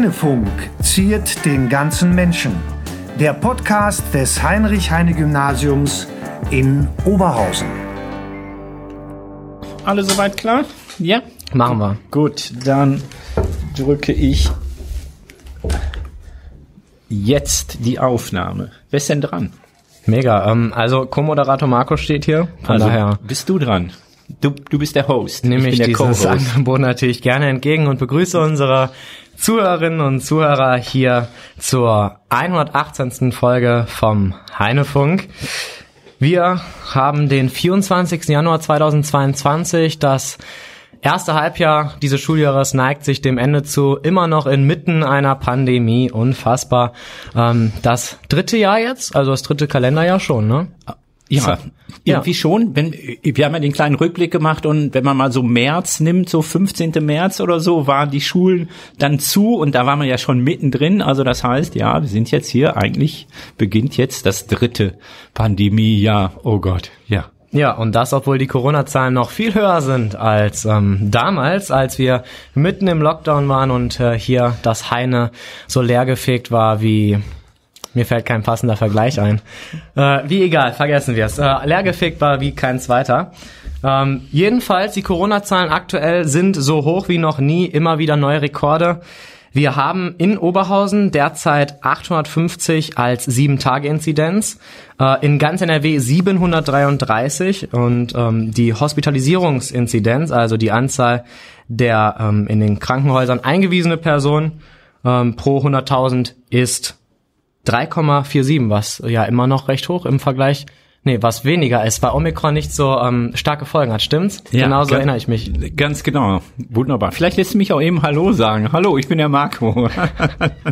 Heinefunk ziert den ganzen Menschen. Der Podcast des Heinrich-Heine-Gymnasiums in Oberhausen. Alle soweit klar? Ja? Machen wir. Gut, dann drücke ich jetzt die Aufnahme. Wer ist denn dran? Mega. Ähm, also Co-Moderator Marco steht hier. Von also, daher bist du dran. Du, du bist der Host. nehme ich, ich der dieses. Angebot natürlich gerne entgegen und begrüße unsere Zuhörerinnen und Zuhörer hier zur 118. Folge vom Heinefunk. Wir haben den 24. Januar 2022. Das erste Halbjahr dieses Schuljahres neigt sich dem Ende zu, immer noch inmitten einer Pandemie. Unfassbar. Ähm, das dritte Jahr jetzt, also das dritte Kalenderjahr schon, ne? Ja, irgendwie schon. Wenn, wir haben ja den kleinen Rückblick gemacht und wenn man mal so März nimmt, so 15. März oder so, waren die Schulen dann zu und da waren wir ja schon mittendrin. Also das heißt, ja, wir sind jetzt hier, eigentlich beginnt jetzt das dritte Pandemiejahr. Oh Gott, ja. Ja, und das, obwohl die Corona-Zahlen noch viel höher sind als ähm, damals, als wir mitten im Lockdown waren und äh, hier das Heine so leergefegt war wie mir fällt kein passender Vergleich ein. Äh, wie egal, vergessen wir es. Äh, leergefegt war wie kein zweiter. Ähm, jedenfalls, die Corona-Zahlen aktuell sind so hoch wie noch nie, immer wieder neue Rekorde. Wir haben in Oberhausen derzeit 850 als 7-Tage-Inzidenz, äh, in ganz NRW 733 und ähm, die Hospitalisierungsinzidenz, also die Anzahl der ähm, in den Krankenhäusern eingewiesene Personen ähm, pro 100.000 ist 3,47, was ja immer noch recht hoch im Vergleich. Nee, was weniger ist, weil Omikron nicht so ähm, starke Folgen hat, stimmt's? Ja, Genauso ganz- erinnere ich mich. Ganz genau. Wunderbar. Vielleicht lässt du mich auch eben Hallo sagen. Hallo, ich bin der Marco.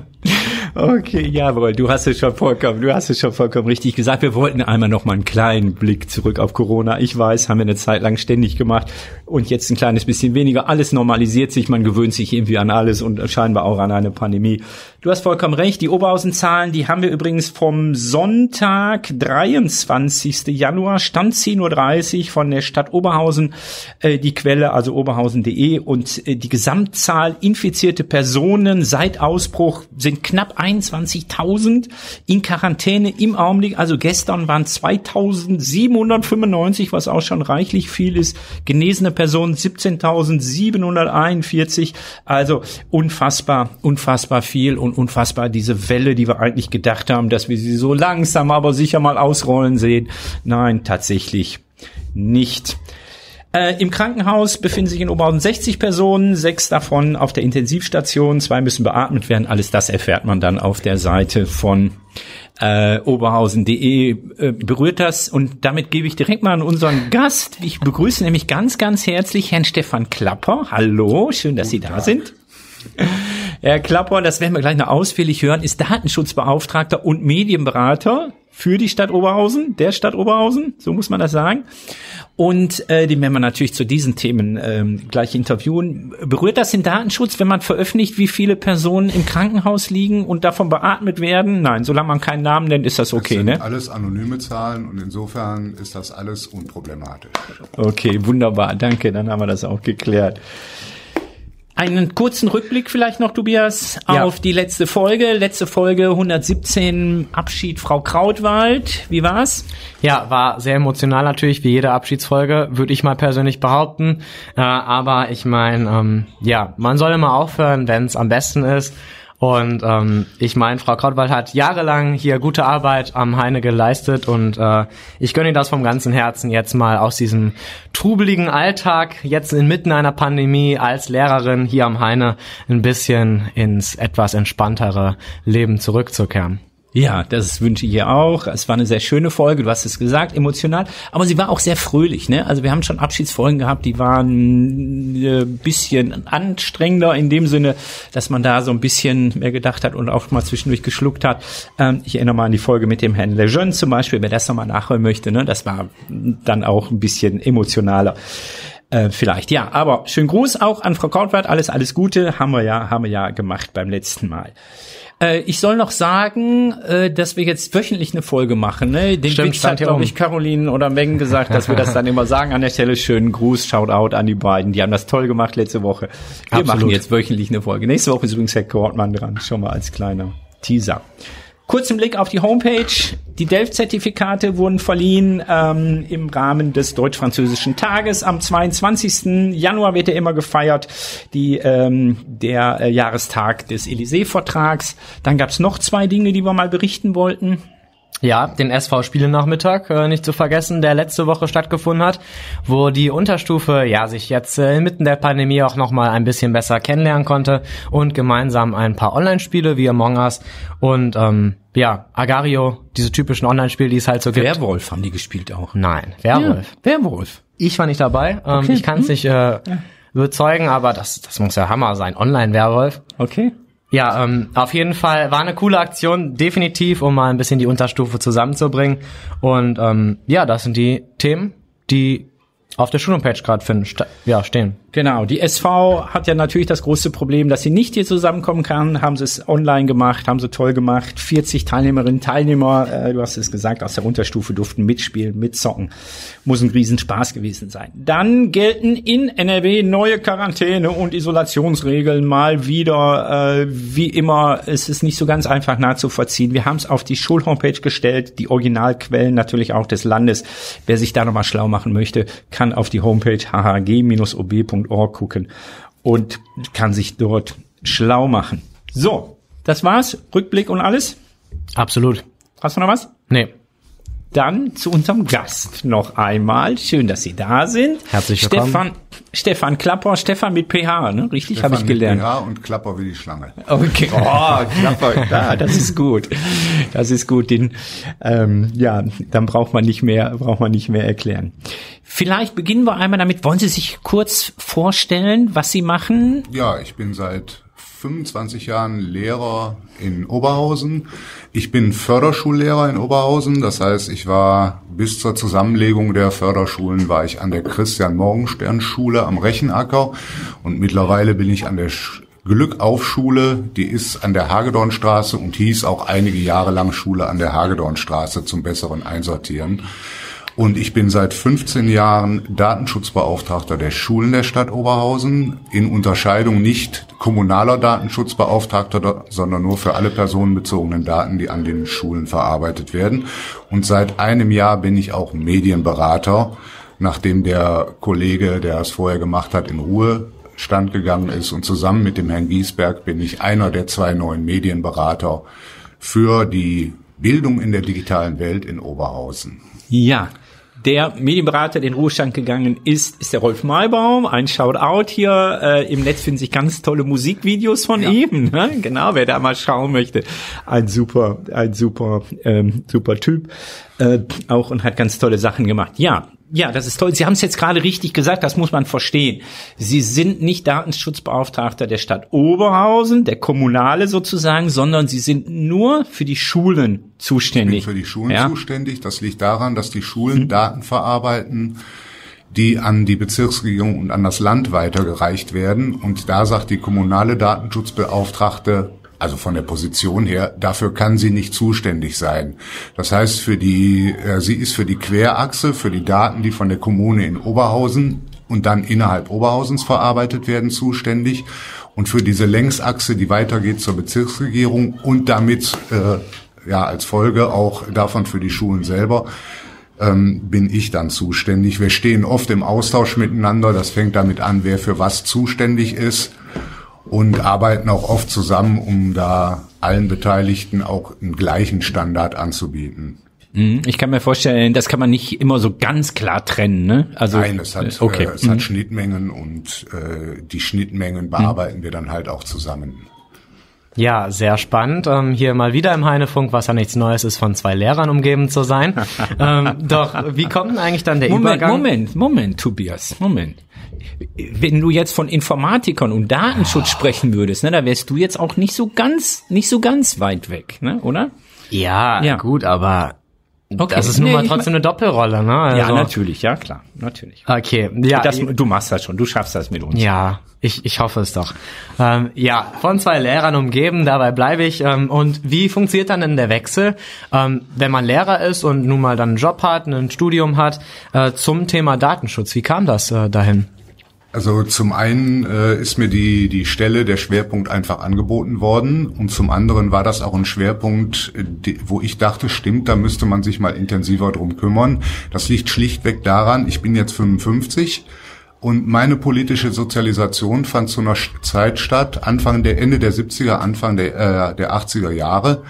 okay, jawohl, du hast es schon vollkommen, du hast es schon vollkommen richtig gesagt. Wir wollten einmal noch mal einen kleinen Blick zurück auf Corona. Ich weiß, haben wir eine Zeit lang ständig gemacht und jetzt ein kleines bisschen weniger. Alles normalisiert sich, man gewöhnt sich irgendwie an alles und scheinbar auch an eine Pandemie. Du hast vollkommen recht. Die Oberhausen-Zahlen, die haben wir übrigens vom Sonntag, 23. Januar, Stand 10.30 Uhr von der Stadt Oberhausen. Äh, die Quelle, also oberhausen.de und äh, die Gesamtzahl infizierte Personen seit Ausbruch sind knapp 21.000 in Quarantäne im Augenblick. Also gestern waren 2.795, was auch schon reichlich viel ist. Genesene Personen 17.741. Also unfassbar, unfassbar viel und unfassbar diese Welle, die wir eigentlich gedacht haben, dass wir sie so langsam, aber sicher mal ausrollen sehen. Nein, tatsächlich nicht. Äh, Im Krankenhaus befinden sich in Oberhausen 60 Personen, sechs davon auf der Intensivstation, zwei müssen beatmet werden. Alles das erfährt man dann auf der Seite von äh, oberhausen.de äh, berührt das und damit gebe ich direkt mal an unseren Gast. Ich begrüße nämlich ganz, ganz herzlich Herrn Stefan Klapper. Hallo, schön, dass Sie da sind. Herr Klapper, das werden wir gleich noch ausführlich hören, ist Datenschutzbeauftragter und Medienberater für die Stadt Oberhausen, der Stadt Oberhausen, so muss man das sagen. Und äh, den werden wir natürlich zu diesen Themen ähm, gleich interviewen. Berührt das den Datenschutz, wenn man veröffentlicht, wie viele Personen im Krankenhaus liegen und davon beatmet werden? Nein, solange man keinen Namen nennt, ist das okay, das sind ne? alles anonyme Zahlen und insofern ist das alles unproblematisch. Okay, wunderbar, danke, dann haben wir das auch geklärt. Einen kurzen Rückblick vielleicht noch, Tobias, Ja. auf die letzte Folge. Letzte Folge 117, Abschied Frau Krautwald. Wie war's? Ja, war sehr emotional natürlich, wie jede Abschiedsfolge, würde ich mal persönlich behaupten. Äh, aber ich meine, ähm, ja, man soll immer aufhören, wenn es am besten ist. Und ähm, ich meine, Frau Krautwald hat jahrelang hier gute Arbeit am Heine geleistet und äh, ich gönne ihr das vom ganzen Herzen, jetzt mal aus diesem trubeligen Alltag, jetzt inmitten einer Pandemie als Lehrerin hier am Heine ein bisschen ins etwas entspanntere Leben zurückzukehren. Ja, das wünsche ich ihr auch. Es war eine sehr schöne Folge, du hast es gesagt, emotional, aber sie war auch sehr fröhlich. Ne? Also wir haben schon Abschiedsfolgen gehabt, die waren äh, bisschen anstrengender in dem Sinne, dass man da so ein bisschen mehr gedacht hat und auch mal zwischendurch geschluckt hat. Ähm, ich erinnere mal an die Folge mit dem Herrn Lejeune zum Beispiel, wer das nochmal nachhören möchte. Ne? Das war dann auch ein bisschen emotionaler. Äh, vielleicht, ja. Aber schönen Gruß auch an Frau Krautwart. Alles, alles Gute. Haben wir ja, haben wir ja gemacht beim letzten Mal. Äh, ich soll noch sagen, äh, dass wir jetzt wöchentlich eine Folge machen. Ne? Den Stimmt, Witz hat, glaube ich, Caroline oder Megan gesagt, dass wir das dann immer sagen. An der Stelle schönen Gruß, Shoutout an die beiden. Die haben das toll gemacht letzte Woche. Wir Absolut. machen jetzt wöchentlich eine Folge. Nächste Woche ist übrigens Herr Kortmann dran. Schon mal als kleiner Teaser. Kurzen Blick auf die Homepage. Die Delft-Zertifikate wurden verliehen ähm, im Rahmen des Deutsch-Französischen Tages. Am 22. Januar wird ja immer gefeiert, die, ähm, der äh, Jahrestag des Élysée-Vertrags. Dann gab's noch zwei Dinge, die wir mal berichten wollten. Ja, den SV Spielenachmittag, äh, nicht zu vergessen, der letzte Woche stattgefunden hat, wo die Unterstufe ja sich jetzt äh, inmitten der Pandemie auch nochmal ein bisschen besser kennenlernen konnte und gemeinsam ein paar Online-Spiele wie Among Us und ähm, ja, Agario, diese typischen Online-Spiele, die es halt so gibt. Werwolf haben die gespielt auch. Nein, Werwolf. Ja, Werwolf. Ich war nicht dabei. Ähm, Okay. Ich kann es nicht äh, überzeugen, aber das, das muss ja Hammer sein. Online-Werwolf. Okay. Ja, ähm, auf jeden Fall war eine coole Aktion, definitiv, um mal ein bisschen die Unterstufe zusammenzubringen. Und ähm, ja, das sind die Themen, die auf der Schulhomepage gerade finden, sta- ja, stehen. Genau, die SV hat ja natürlich das große Problem, dass sie nicht hier zusammenkommen kann. Haben sie es online gemacht, haben sie toll gemacht. 40 Teilnehmerinnen, Teilnehmer, äh, du hast es gesagt, aus der Unterstufe durften mitspielen, mitzocken. Muss ein Riesenspaß gewesen sein. Dann gelten in NRW neue Quarantäne- und Isolationsregeln mal wieder. Äh, wie immer, es ist nicht so ganz einfach nachzuvollziehen. Wir haben es auf die Schulhomepage gestellt, die Originalquellen natürlich auch des Landes. Wer sich da nochmal schlau machen möchte, kann auf die Homepage hhg-ob.org gucken und kann sich dort schlau machen. So, das war's. Rückblick und alles. Absolut. Hast du noch was? Nee. Dann zu unserem Gast noch einmal. Schön, dass Sie da sind. Herzlich willkommen. Stefan, Stefan Klapper, Stefan mit PH, ne? Richtig, habe ich Stefan mit gelernt. BH und Klapper wie die Schlange. Okay, oh, Klapper, ja, das ist gut. Das ist gut. Den, ähm, ja, dann braucht man nicht mehr, braucht man nicht mehr erklären. Vielleicht beginnen wir einmal damit. Wollen Sie sich kurz vorstellen, was Sie machen? Ja, ich bin seit 25 Jahren Lehrer in Oberhausen. Ich bin Förderschullehrer in Oberhausen. Das heißt, ich war bis zur Zusammenlegung der Förderschulen war ich an der Christian Morgenstern Schule am Rechenacker und mittlerweile bin ich an der Sch Glückaufschule, die ist an der Hagedornstraße und hieß auch einige Jahre lang Schule an der Hagedornstraße zum besseren Einsortieren. Und ich bin seit 15 Jahren Datenschutzbeauftragter der Schulen der Stadt Oberhausen, in Unterscheidung nicht kommunaler Datenschutzbeauftragter, sondern nur für alle personenbezogenen Daten, die an den Schulen verarbeitet werden. Und seit einem Jahr bin ich auch Medienberater, nachdem der Kollege, der es vorher gemacht hat, in Ruhestand gegangen ist. Und zusammen mit dem Herrn Giesberg bin ich einer der zwei neuen Medienberater für die Bildung in der digitalen Welt in Oberhausen. Ja. Der Medienberater, der in Ruhestand gegangen ist, ist der Rolf Maybaum. Ein Shoutout hier. Äh, Im Netz finden sich ganz tolle Musikvideos von Ja. ihm. Ne? Genau, wer da mal schauen möchte. Ein super, ein super, ähm, super Typ. Äh, auch und hat ganz tolle Sachen gemacht. Ja, ja, das ist toll. Sie haben es jetzt gerade richtig gesagt, das muss man verstehen. Sie sind nicht Datenschutzbeauftragter der Stadt Oberhausen, der Kommunale sozusagen, sondern Sie sind nur für die Schulen Ich bin zuständig. für die Schulen ja? zuständig. Das liegt daran, dass die Schulen Daten verarbeiten, die an die Bezirksregierung und an das Land weitergereicht werden. Und da sagt die kommunale Datenschutzbeauftragte, also von der Position her, dafür kann sie nicht zuständig sein. Das heißt, für die, äh, sie ist für die Querachse, für die Daten, die von der Kommune in Oberhausen und dann innerhalb Oberhausens verarbeitet werden, zuständig. Und für diese Längsachse, die weitergeht zur Bezirksregierung und damit äh, ja als Folge auch davon für die Schulen selber, ähm, bin ich dann zuständig. Wir stehen oft im Austausch miteinander. Das fängt damit an, wer für was zuständig ist und arbeiten auch oft zusammen, um da allen Beteiligten auch einen gleichen Standard anzubieten. Mhm. Ich kann mir vorstellen, das kann man nicht immer so ganz klar trennen, ne? Also Nein, es hat, okay. äh, es hat Schnittmengen und äh, die Schnittmengen bearbeiten wir dann halt auch zusammen. Ja, sehr spannend. Ähm, hier mal wieder im Heinefunk, was ja nichts Neues ist, von zwei Lehrern umgeben zu sein. ähm, doch, wie kommt denn eigentlich dann der Moment, Übergang? Moment, Moment, Tobias, Moment. Wenn du jetzt von Informatikern und Datenschutz sprechen würdest, ne, da wärst du jetzt auch nicht so ganz, nicht so ganz weit weg, ne, oder? Ja, Ja. gut, aber Okay. Das ist nun nee, mal trotzdem eine Doppelrolle, ne? Also, ja, natürlich, ja klar, natürlich. Okay, ja. Das, du machst das schon, du schaffst das mit uns. Ja, ich, ich hoffe es doch. Ähm, ja, von zwei Lehrern umgeben, dabei bleibe ich. Ähm, und wie funktioniert dann denn der Wechsel, ähm, wenn man Lehrer ist und nun mal dann einen Job hat, ein Studium hat, äh, zum Thema Datenschutz? Wie kam das äh, dahin? Also zum einen äh, ist mir die, die Stelle, der Schwerpunkt einfach angeboten worden und zum anderen war das auch ein Schwerpunkt, wo ich dachte, stimmt, da müsste man sich mal intensiver drum kümmern. Das liegt schlichtweg daran, ich bin jetzt 55 und meine politische Sozialisation fand zu einer Zeit statt, Anfang der Ende der 70er, Anfang der, äh, der 80er Jahre.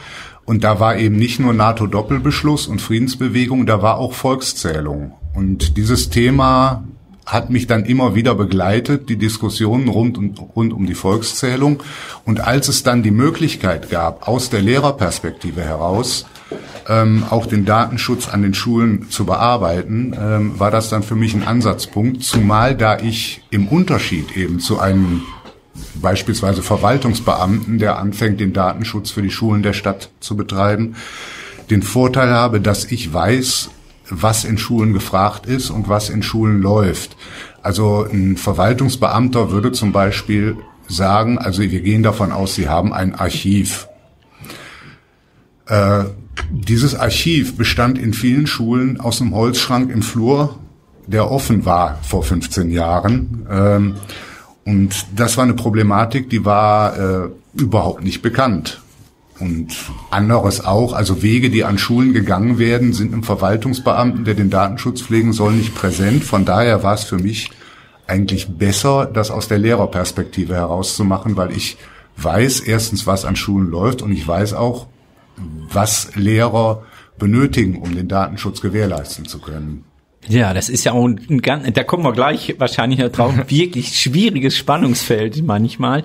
Und da war eben nicht nur NATO-Doppelbeschluss und Friedensbewegung, da war auch Volkszählung. Und dieses Thema hat mich dann immer wieder begleitet, die Diskussionen rund um, rund um die Volkszählung. Und als es dann die Möglichkeit gab, aus der Lehrerperspektive heraus ähm, auch den Datenschutz an den Schulen zu bearbeiten, ähm, war das dann für mich ein Ansatzpunkt, zumal da ich im Unterschied eben zu einem beispielsweise Verwaltungsbeamten, der anfängt, den Datenschutz für die Schulen der Stadt zu betreiben, den Vorteil habe, dass ich weiß, was in Schulen gefragt ist und was in Schulen läuft. Also ein Verwaltungsbeamter würde zum Beispiel sagen, also wir gehen davon aus, Sie haben ein Archiv. Äh, dieses Archiv bestand in vielen Schulen aus einem Holzschrank im Flur, der offen war vor 15 Jahren. Ähm, und das war eine Problematik, die war äh, überhaupt nicht bekannt. Und anderes auch, also Wege, die an Schulen gegangen werden, sind im Verwaltungsbeamten, der den Datenschutz pflegen soll, nicht präsent. Von daher war es für mich eigentlich besser, das aus der Lehrerperspektive herauszumachen, weil ich weiß erstens, was an Schulen läuft und ich weiß auch, was Lehrer benötigen, um den Datenschutz gewährleisten zu können. Ja, das ist ja auch ein ganz, da kommen wir gleich wahrscheinlich noch drauf, wirklich schwieriges Spannungsfeld manchmal.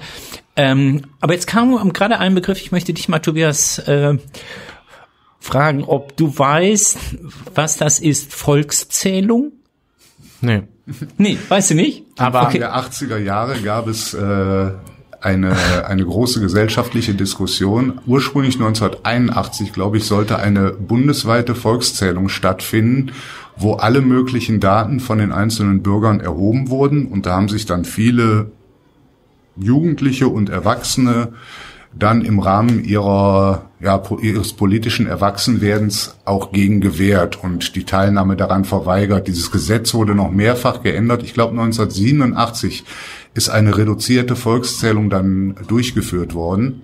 Ähm, aber jetzt kam gerade ein Begriff, ich möchte dich mal, Tobias, äh, fragen, ob du weißt, was das ist, Volkszählung? Nee. Nee, weißt du nicht? Aber okay. in der 80er Jahre gab es äh, eine, eine große gesellschaftliche Diskussion. Ursprünglich 1981, glaube ich, sollte eine bundesweite Volkszählung stattfinden, wo alle möglichen Daten von den einzelnen Bürgern erhoben wurden. Und da haben sich dann viele Jugendliche und Erwachsene dann im Rahmen ihrer, ja, ihres politischen Erwachsenwerdens auch gegen gewehrt und die Teilnahme daran verweigert. Dieses Gesetz wurde noch mehrfach geändert. Ich glaube 1987 ist eine reduzierte Volkszählung dann durchgeführt worden.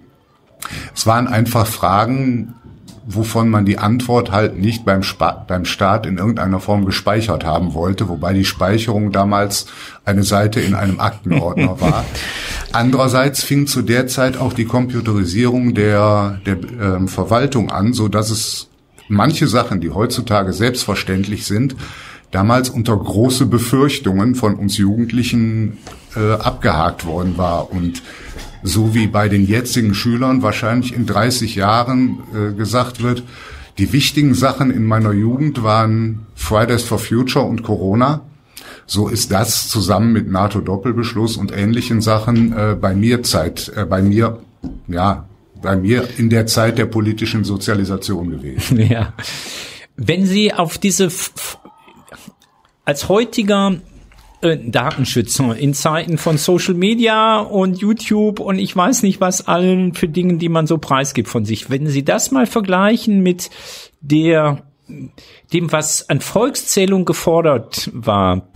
Es waren einfach Fragen, wovon man die Antwort halt nicht beim, Spa beim Staat in irgendeiner Form gespeichert haben wollte, wobei die Speicherung damals eine Seite in einem Aktenordner war. Andererseits fing zu der Zeit auch die Computerisierung der, der äh, Verwaltung an, so dass es manche Sachen, die heutzutage selbstverständlich sind, damals unter große Befürchtungen von uns Jugendlichen äh, abgehakt worden war und so wie bei den jetzigen Schülern wahrscheinlich in 30 Jahren äh, gesagt wird, die wichtigen Sachen in meiner Jugend waren Fridays for Future und Corona. So ist das zusammen mit NATO-Doppelbeschluss und ähnlichen Sachen äh, bei mir Zeit, äh, bei mir, ja, bei mir in der Zeit der politischen Sozialisation gewesen. Ja. Wenn Sie auf diese als heutiger äh, Datenschützer in Zeiten von Social Media und YouTube und ich weiß nicht was allen für Dinge, die man so preisgibt von sich. Wenn Sie das mal vergleichen mit der dem, was an Volkszählung gefordert war,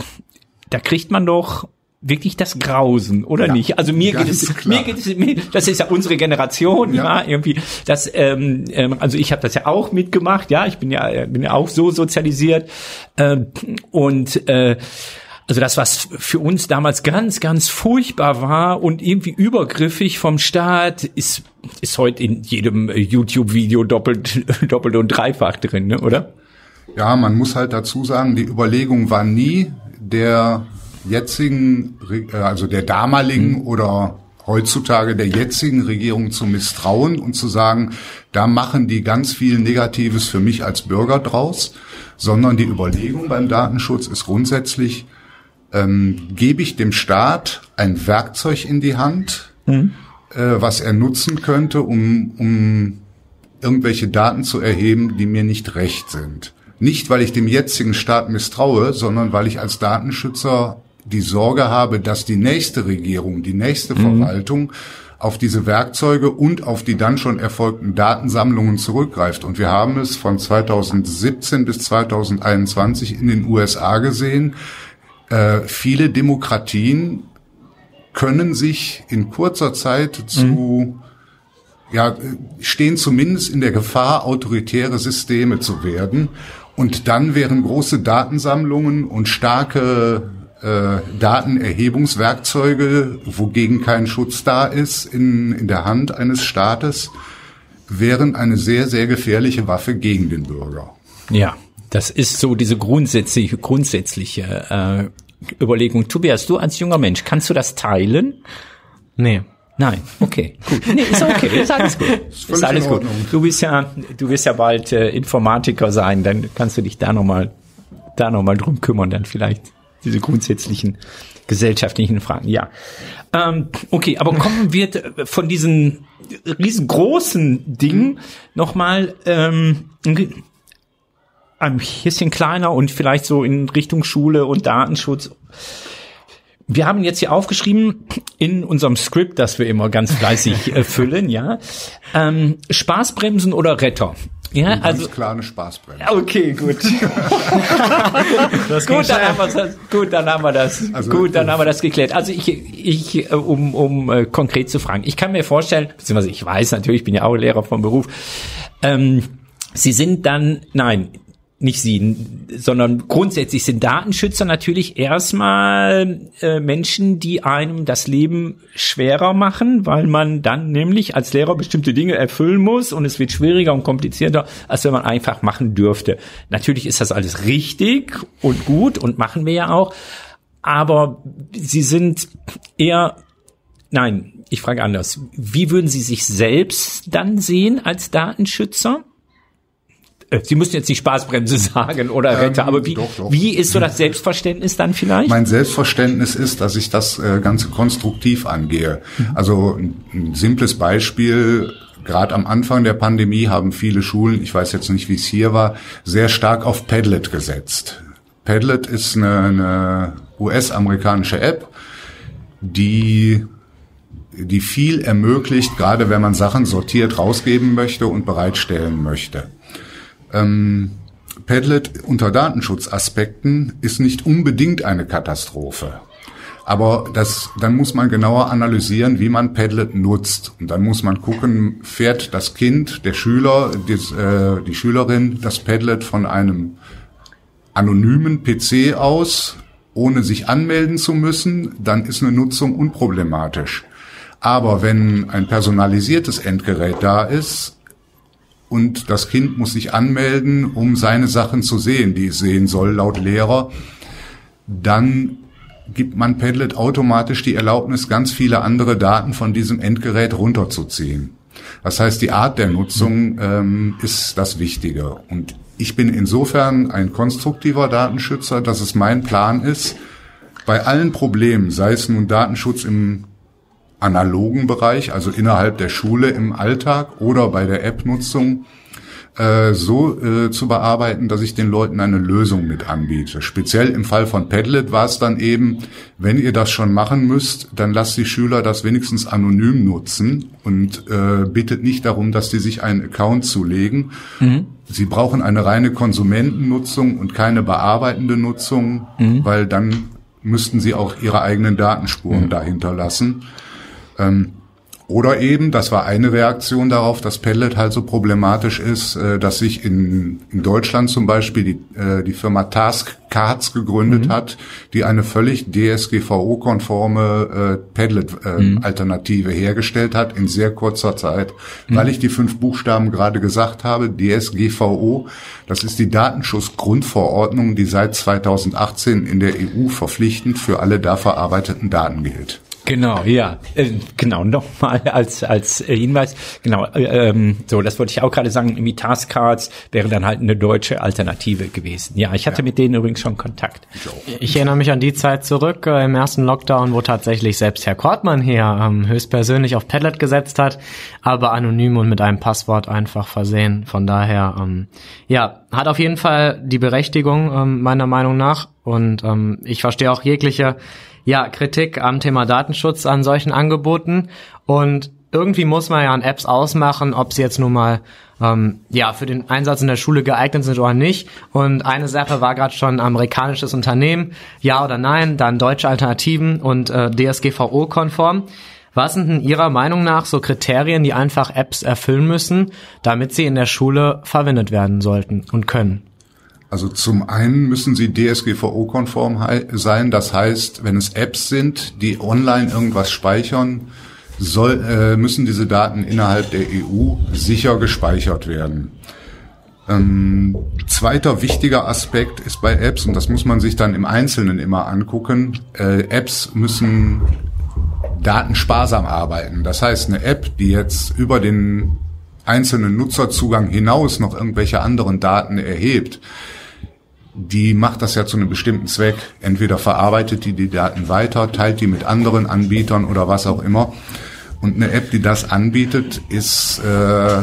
da kriegt man doch wirklich das Grausen, oder ja, nicht? Also mir geht es, klar. mir geht es, mir, das ist ja unsere Generation, ja, ja irgendwie. Das, ähm, ähm, also ich habe das ja auch mitgemacht, ja, ich bin ja, bin ja auch so sozialisiert ähm, und äh, also das, was für uns damals ganz, ganz furchtbar war und irgendwie übergriffig vom Staat, ist, ist heute in jedem YouTube-Video doppelt, doppelt und dreifach drin, ne, oder? Ja, man muss halt dazu sagen, die Überlegung war nie der jetzigen, äh, also der damaligen mhm. oder heutzutage der jetzigen Regierung zu misstrauen und zu sagen, da machen die ganz viel Negatives für mich als Bürger draus, sondern die Überlegung beim Datenschutz ist grundsätzlich, ähm, gebe ich dem Staat ein Werkzeug in die Hand, mhm. äh, was er nutzen könnte, um, um irgendwelche Daten zu erheben, die mir nicht recht sind. Nicht, weil ich dem jetzigen Staat misstraue, sondern weil ich als Datenschützer die Sorge habe, dass die nächste Regierung, die nächste mhm. Verwaltung auf diese Werkzeuge und auf die dann schon erfolgten Datensammlungen zurückgreift. Und wir haben es von 2017 bis 2021 in den USA gesehen. Äh, viele Demokratien können sich in kurzer Zeit zu mhm ja, stehen zumindest in der Gefahr, autoritäre Systeme zu werden. Und dann wären große Datensammlungen und starke äh, Datenerhebungswerkzeuge, wogegen kein Schutz da ist, in, in der Hand eines Staates, wären eine sehr, sehr gefährliche Waffe gegen den Bürger. Ja, das ist so diese grundsätzliche, grundsätzliche äh, Überlegung. Tobias, du als junger Mensch, kannst du das teilen? Nee. Nein, okay, gut. Nee, ist okay, ist alles gut. Ist, ist alles gut. Du bist ja, du wirst ja bald äh, Informatiker sein, dann kannst du dich da nochmal, da noch mal drum kümmern, dann vielleicht diese grundsätzlichen gesellschaftlichen Fragen. Ja, ähm, okay, aber kommen wir von diesen riesengroßen Dingen nochmal ähm, ein bisschen kleiner und vielleicht so in Richtung Schule und Datenschutz wir haben jetzt hier aufgeschrieben in unserem Skript, das wir immer ganz fleißig äh, füllen, ja, ähm, Spaßbremsen oder Retter. Ja, ganz also klar eine Spaßbremse. Okay, gut. gut, dann haben wir das, gut, dann haben wir das. Also, gut, dann haben wir das geklärt. Also ich, ich, äh, um, um äh, konkret zu fragen, ich kann mir vorstellen, beziehungsweise ich weiß natürlich, ich bin ja auch Lehrer vom Beruf. Ähm, Sie sind dann, nein, nicht sie, sondern grundsätzlich sind Datenschützer natürlich erstmal äh, Menschen, die einem das Leben schwerer machen, weil man dann nämlich als Lehrer bestimmte Dinge erfüllen muss und es wird schwieriger und komplizierter, als wenn man einfach machen dürfte. Natürlich ist das alles richtig und gut und machen wir ja auch, aber sie sind eher, nein, ich frage anders, wie würden Sie sich selbst dann sehen als Datenschützer? Äh, Sie müssen jetzt nicht Spaßbremse sagen oder Retter, ähm, aber wie, doch, doch. wie ist so das Selbstverständnis dann vielleicht? Mein Selbstverständnis ist, dass ich das äh, Ganze konstruktiv angehe. Mhm. Also ein, ein simples Beispiel, gerade am Anfang der Pandemie haben viele Schulen, ich weiß jetzt nicht, wie es hier war, sehr stark auf Padlet gesetzt. Padlet ist eine, eine US-amerikanische App, die die viel ermöglicht, gerade wenn man Sachen sortiert rausgeben möchte und bereitstellen möchte. Ähm, Padlet unter Datenschutzaspekten ist nicht unbedingt eine Katastrophe. Aber das, dann muss man genauer analysieren, wie man Padlet nutzt. Und dann muss man gucken, fährt das Kind, der Schüler, die, äh, die Schülerin das Padlet von einem anonymen PC aus, ohne sich anmelden zu müssen, dann ist eine Nutzung unproblematisch. Aber wenn ein personalisiertes Endgerät da ist, und das Kind muss sich anmelden, um seine Sachen zu sehen, die es sehen soll, laut Lehrer, dann gibt man Padlet automatisch die Erlaubnis, ganz viele andere Daten von diesem Endgerät runterzuziehen. Das heißt, die Art der Nutzung ähm, ist das Wichtige. Und ich bin insofern ein konstruktiver Datenschützer, dass es mein Plan ist, bei allen Problemen, sei es nun Datenschutz im analogen Bereich, also innerhalb der Schule im Alltag oder bei der App-Nutzung, äh, so äh, zu bearbeiten, dass ich den Leuten eine Lösung mit anbiete. Speziell im Fall von Padlet war es dann eben, wenn ihr das schon machen müsst, dann lasst die Schüler das wenigstens anonym nutzen und äh, bittet nicht darum, dass die sich einen Account zulegen. Mhm. Sie brauchen eine reine Konsumentennutzung und keine bearbeitende Nutzung, mhm. weil dann müssten sie auch ihre eigenen Datenspuren mhm. dahinter lassen. Ähm, oder eben, das war eine Reaktion darauf, dass Pellet halt so problematisch ist, äh, dass sich in, in Deutschland zum Beispiel die, äh, die Firma Task Cards gegründet mhm. hat, die eine völlig DSGVO-konforme äh, Padlet-Alternative ähm, mhm. hergestellt hat in sehr kurzer Zeit, mhm. weil ich die fünf Buchstaben gerade gesagt habe, DSGVO, das ist die Datenschutzgrundverordnung, die seit 2018 in der EU verpflichtend für alle da verarbeiteten Daten gilt. Genau, ja, äh, genau, nochmal als, als äh, Hinweis, genau, äh, ähm, so, das wollte ich auch gerade sagen, irgendwie Taskcards wäre dann halt eine deutsche Alternative gewesen. Ja, ich hatte ja. mit denen übrigens schon Kontakt. Ich erinnere mich an die Zeit zurück äh, im ersten Lockdown, wo tatsächlich selbst Herr Kortmann hier ähm, höchstpersönlich auf Padlet gesetzt hat, aber anonym und mit einem Passwort einfach versehen. Von daher, ähm, ja, hat auf jeden Fall die Berechtigung, ähm, meiner Meinung nach. Und ähm, ich verstehe auch jegliche ja, Kritik am Thema Datenschutz an solchen Angeboten. Und irgendwie muss man ja an Apps ausmachen, ob sie jetzt nun mal ähm, ja für den Einsatz in der Schule geeignet sind oder nicht. Und eine Sache war gerade schon amerikanisches Unternehmen, ja oder nein, dann deutsche Alternativen und äh, DSGVO-konform. Was sind in Ihrer Meinung nach so Kriterien, die einfach Apps erfüllen müssen, damit sie in der Schule verwendet werden sollten und können? Also zum einen müssen sie DSGVO-konform sein. Das heißt, wenn es Apps sind, die online irgendwas speichern, soll, äh, müssen diese Daten innerhalb der EU sicher gespeichert werden. Ähm, zweiter wichtiger Aspekt ist bei Apps, und das muss man sich dann im Einzelnen immer angucken, äh, Apps müssen datensparsam arbeiten. Das heißt, eine App, die jetzt über den einzelnen Nutzerzugang hinaus noch irgendwelche anderen Daten erhebt, die macht das ja zu einem bestimmten Zweck. Entweder verarbeitet die die Daten weiter, teilt die mit anderen Anbietern oder was auch immer. Und eine App, die das anbietet, ist äh,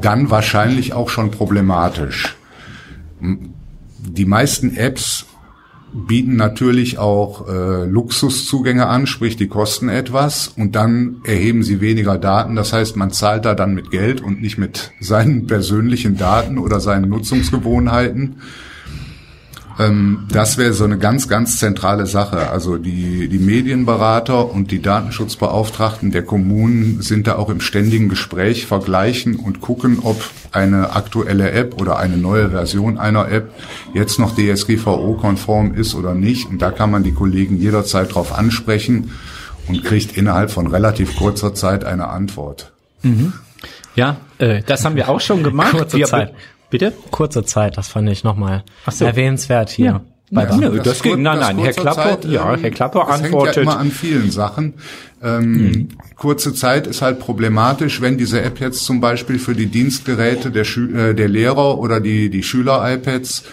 dann wahrscheinlich auch schon problematisch. Die meisten Apps bieten natürlich auch äh, Luxuszugänge an, sprich die kosten etwas und dann erheben sie weniger Daten. Das heißt, man zahlt da dann mit Geld und nicht mit seinen persönlichen Daten oder seinen Nutzungsgewohnheiten. Ähm, das wäre so eine ganz, ganz zentrale Sache. Also die, die Medienberater und die Datenschutzbeauftragten der Kommunen sind da auch im ständigen Gespräch, vergleichen und gucken, ob eine aktuelle App oder eine neue Version einer App jetzt noch DSGVO-konform ist oder nicht. Und da kann man die Kollegen jederzeit drauf ansprechen und kriegt innerhalb von relativ kurzer Zeit eine Antwort. Mhm. Ja, äh, das haben wir auch schon gemacht. Kurze wir, Zeit. Bitte? Kurze Zeit, das fand ich nochmal so. erwähnenswert hier. Ja. Bei ja, das, das ging, nein, nein, Herr Klapper, Zeit, ja, Herr Klapper das antwortet. Hängt ja immer an vielen Sachen. Ähm, mhm. Kurze Zeit ist halt problematisch, wenn diese App jetzt zum Beispiel für die Dienstgeräte der, Schü äh, der Lehrer oder die, die Schüler-iPads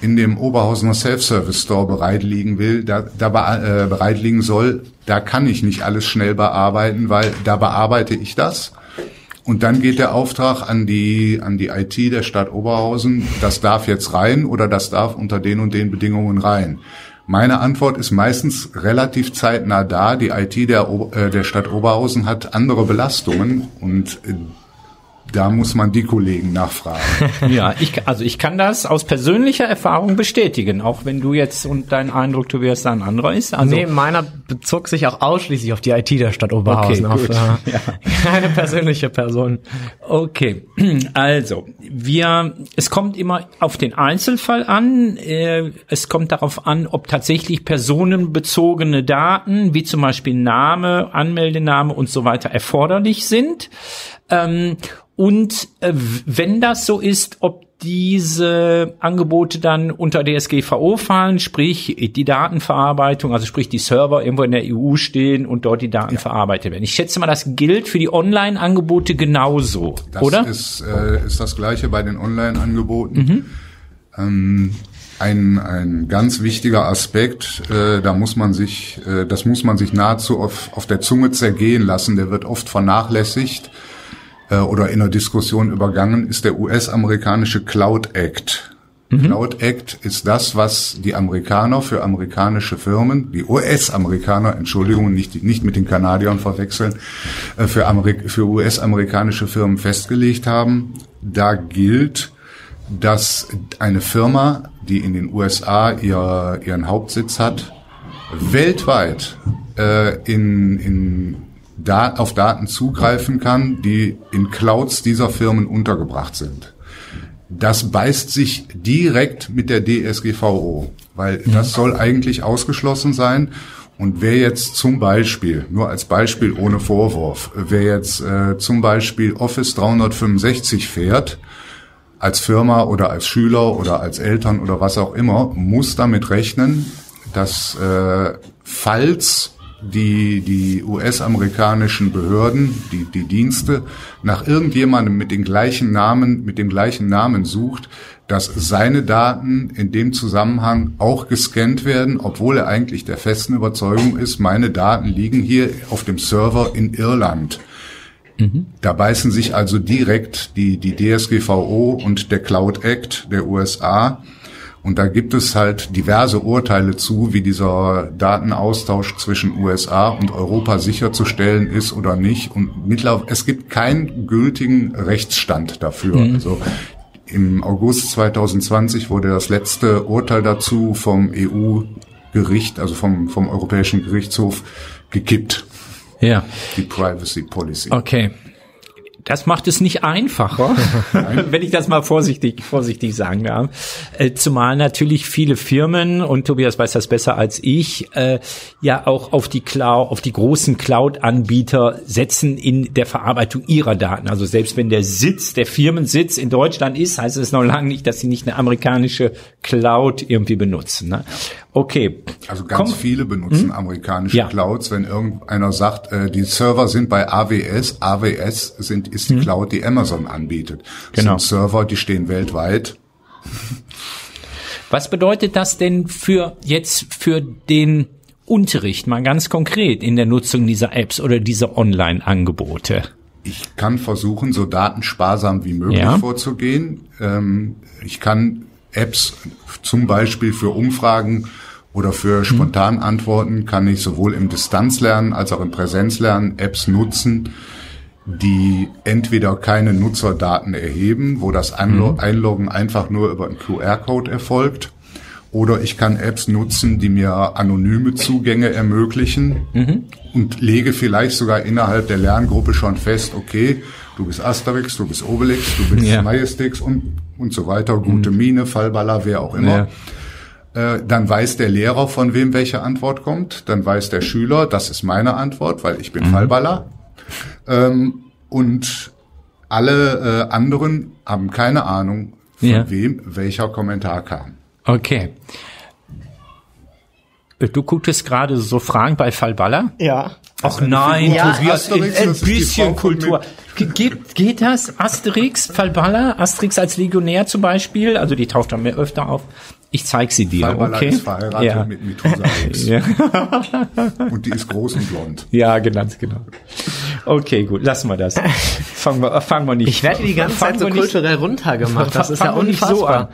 in dem Oberhausener Self-Service Store bereit liegen will, da, da äh, bereit liegen soll, da kann ich nicht alles schnell bearbeiten, weil da bearbeite ich das und dann geht der Auftrag an die, an die IT der Stadt Oberhausen, das darf jetzt rein oder das darf unter den und den Bedingungen rein. Meine Antwort ist meistens relativ zeitnah da. Die IT der, äh, der Stadt Oberhausen hat andere Belastungen und äh, da muss man die Kollegen nachfragen. ja, ich, also ich kann das aus persönlicher Erfahrung bestätigen, auch wenn du jetzt und dein Eindruck, du wärst da ein anderer ist. Also nee, meiner bezog sich auch ausschließlich auf die IT der Stadt Oberhausen, okay, auf äh, ja. keine persönliche Person. Okay, also wir, es kommt immer auf den Einzelfall an. Äh, es kommt darauf an, ob tatsächlich personenbezogene Daten, wie zum Beispiel Name, Anmeldename und so weiter erforderlich sind. Ähm, und äh, wenn das so ist, ob diese Angebote dann unter DSGVO fallen, sprich die Datenverarbeitung, also sprich die Server irgendwo in der EU stehen und dort die Daten ja. verarbeitet werden. Ich schätze mal, das gilt für die Online-Angebote genauso, das oder? Ist, äh, ist das gleiche bei den Online-Angeboten. Mhm. Ähm, ein, ein ganz wichtiger Aspekt, äh, da muss man sich, äh, das muss man sich nahezu auf, auf der Zunge zergehen lassen. Der wird oft vernachlässigt äh, oder in der Diskussion übergangen, ist der US-amerikanische Cloud Act. Mhm. Cloud Act ist das, was die Amerikaner für amerikanische Firmen, die US-Amerikaner, Entschuldigung, nicht, nicht mit den Kanadiern verwechseln, äh, für, Amerik für US-amerikanische Firmen festgelegt haben. Da gilt, dass eine Firma, die in den USA ihr, ihren Hauptsitz hat, weltweit äh, in, in da auf Daten zugreifen kann, die in Clouds dieser Firmen untergebracht sind. Das beißt sich direkt mit der DSGVO, weil mhm. das soll eigentlich ausgeschlossen sein. Und wer jetzt zum Beispiel, nur als Beispiel ohne Vorwurf, wer jetzt äh, zum Beispiel Office 365 fährt, als Firma oder als Schüler oder als Eltern oder was auch immer, muss damit rechnen, dass äh, falls die, die US-amerikanischen Behörden, die, die Dienste, nach irgendjemandem mit den gleichen Namen, mit dem gleichen Namen sucht, dass seine Daten in dem Zusammenhang auch gescannt werden, obwohl er eigentlich der festen Überzeugung ist, meine Daten liegen hier auf dem Server in Irland. Mhm. Da beißen sich also direkt die, die DSGVO und der Cloud Act der USA und da gibt es halt diverse Urteile zu, wie dieser Datenaustausch zwischen USA und Europa sicherzustellen ist oder nicht. Und mittlerweile, es gibt keinen gültigen Rechtsstand dafür. Mhm. Also im August 2020 wurde das letzte Urteil dazu vom EU-Gericht, also vom, vom Europäischen Gerichtshof gekippt. Ja. Die Privacy Policy. Okay. Das macht es nicht einfacher, wenn ich das mal vorsichtig, vorsichtig sagen darf. Äh, zumal natürlich viele Firmen, und Tobias weiß das besser als ich, äh, ja auch auf die Cloud, auf die großen Cloud-Anbieter setzen in der Verarbeitung ihrer Daten. Also selbst wenn der Sitz, der Firmensitz in Deutschland ist, heißt es noch lange nicht, dass sie nicht eine amerikanische Cloud irgendwie benutzen. Ne? Okay. Also ganz Komm. viele benutzen hm? amerikanische ja. Clouds. Wenn irgendeiner sagt, äh, die Server sind bei AWS, AWS sind, ist die hm. Cloud, die Amazon anbietet. Genau. Das sind Server, die stehen weltweit. Was bedeutet das denn für jetzt für den Unterricht mal ganz konkret in der Nutzung dieser Apps oder dieser Online-Angebote? Ich kann versuchen, so datensparsam wie möglich ja. vorzugehen. Ähm, ich kann Apps zum Beispiel für Umfragen oder für mhm. Spontanantworten kann ich sowohl im Distanzlernen als auch im Präsenzlernen Apps nutzen, die entweder keine Nutzerdaten erheben, wo das mhm. Einloggen einfach nur über einen QR-Code erfolgt, oder ich kann Apps nutzen, die mir anonyme Zugänge ermöglichen mhm. und lege vielleicht sogar innerhalb der Lerngruppe schon fest, okay, du bist Asterix, du bist Obelix, du bist ja. Majestix und, und so weiter, gute mhm. Mine, Fallballer, wer auch immer. Ja. Äh, dann weiß der Lehrer, von wem welche Antwort kommt. Dann weiß der Schüler, das ist meine Antwort, weil ich bin mhm. Fallballer. Ähm, und alle äh, anderen haben keine Ahnung, von ja. wem welcher Kommentar kam. Okay. Du guckst gerade so Fragen bei Fallballer? Ja. Ach nein, ja, Tobias, Asterix, ein, bisschen Kultur. Geht, geht das? Asterix, Fallballer, Asterix als Legionär zum Beispiel, also die taucht dann mehr öfter auf. Ich zeig sie dir, Fallballer okay? ist verheiratet ja. mit Methusalix. ja. Und die ist groß und blond. Ja, genau, genau. Okay, gut, lassen wir das. Fangen wir, fangen wir nicht. Ich werde die ganze Zeit so kulturell runtergemacht. Das ist ja unfassbar.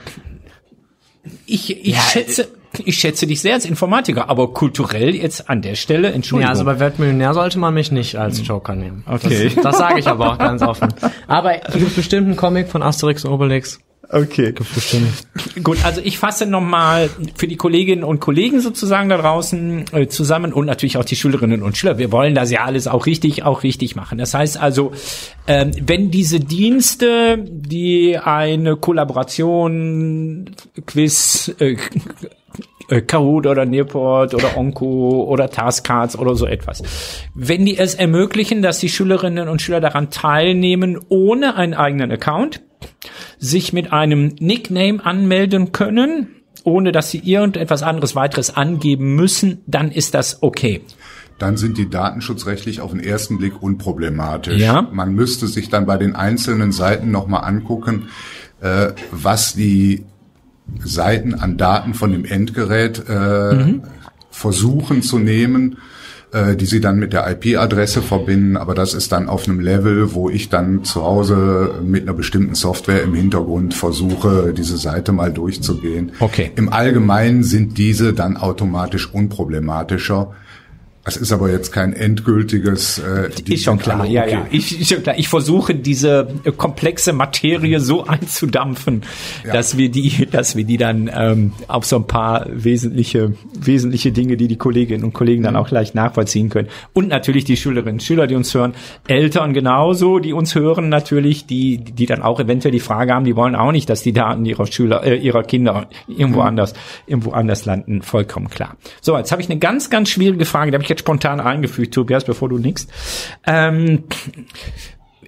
So ich, ich ja, schätze, ich schätze dich sehr als Informatiker, aber kulturell jetzt an der Stelle, Entschuldigung. Ja, also bei Weltmillionär sollte man mich nicht als Joker nehmen. Okay. Das, das sage ich aber auch ganz offen. Aber es gibt bestimmt einen Comic von Asterix und Obelix. Okay. Gut, also ich fasse nochmal für die Kolleginnen und Kollegen sozusagen da draußen äh, zusammen und natürlich auch die Schülerinnen und Schüler. Wir wollen das ja alles auch richtig, auch richtig machen. Das heißt also, ähm, wenn diese Dienste, die eine Kollaboration, Quiz, äh, äh, Kahoot oder Nearport oder Onco oder Taskcards oder so etwas. Wenn die es ermöglichen, dass die Schülerinnen und Schüler daran teilnehmen ohne einen eigenen Account, sich mit einem Nickname anmelden können, ohne dass sie irgendetwas anderes weiteres angeben müssen, dann ist das okay dann sind die datenschutzrechtlich auf den ersten Blick unproblematisch. Ja. Man müsste sich dann bei den einzelnen Seiten nochmal angucken, äh, was die Seiten an Daten von dem Endgerät äh, mhm. versuchen zu nehmen, äh, die sie dann mit der IP-Adresse verbinden. Aber das ist dann auf einem Level, wo ich dann zu Hause mit einer bestimmten Software im Hintergrund versuche, diese Seite mal durchzugehen. Okay. Im Allgemeinen sind diese dann automatisch unproblematischer. Es ist aber jetzt kein endgültiges. Äh, ist schon klar, okay. ja, ja. Ich, ist schon klar. ich versuche diese äh, komplexe Materie so einzudampfen, ja. dass wir die, dass wir die dann ähm, auf so ein paar wesentliche, wesentliche Dinge, die die Kolleginnen und Kollegen dann mhm. auch leicht nachvollziehen können. Und natürlich die Schülerinnen und Schüler, die uns hören, Eltern genauso, die uns hören natürlich, die, die dann auch eventuell die Frage haben, die wollen auch nicht, dass die Daten ihrer Schüler, äh, ihrer Kinder irgendwo mhm. anders, irgendwo anders landen. Vollkommen klar. So, jetzt habe ich eine ganz, ganz schwierige Frage, die habe ich jetzt spontan eingefügt, Tobias, bevor du nix. Ähm,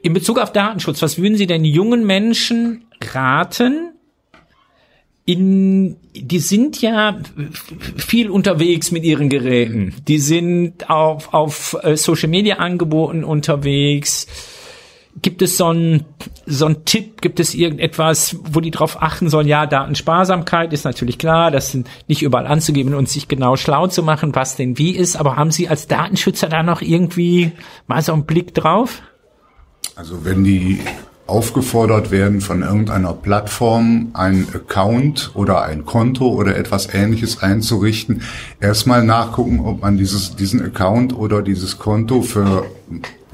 in Bezug auf Datenschutz, was würden Sie denn jungen Menschen raten, in, die sind ja viel unterwegs mit ihren Geräten. Die sind auf, auf äh, Social Media Angeboten unterwegs. Gibt es so ein so ein Tipp? Gibt es irgendetwas, wo die drauf achten sollen? Ja, Datensparsamkeit ist natürlich klar, das sind nicht überall anzugeben und sich genau schlau zu machen, was denn wie ist. Aber haben Sie als Datenschützer da noch irgendwie mal so einen Blick drauf? Also wenn die aufgefordert werden, von irgendeiner Plattform ein Account oder ein Konto oder etwas ähnliches einzurichten, erstmal nachgucken, ob man dieses, diesen Account oder dieses Konto für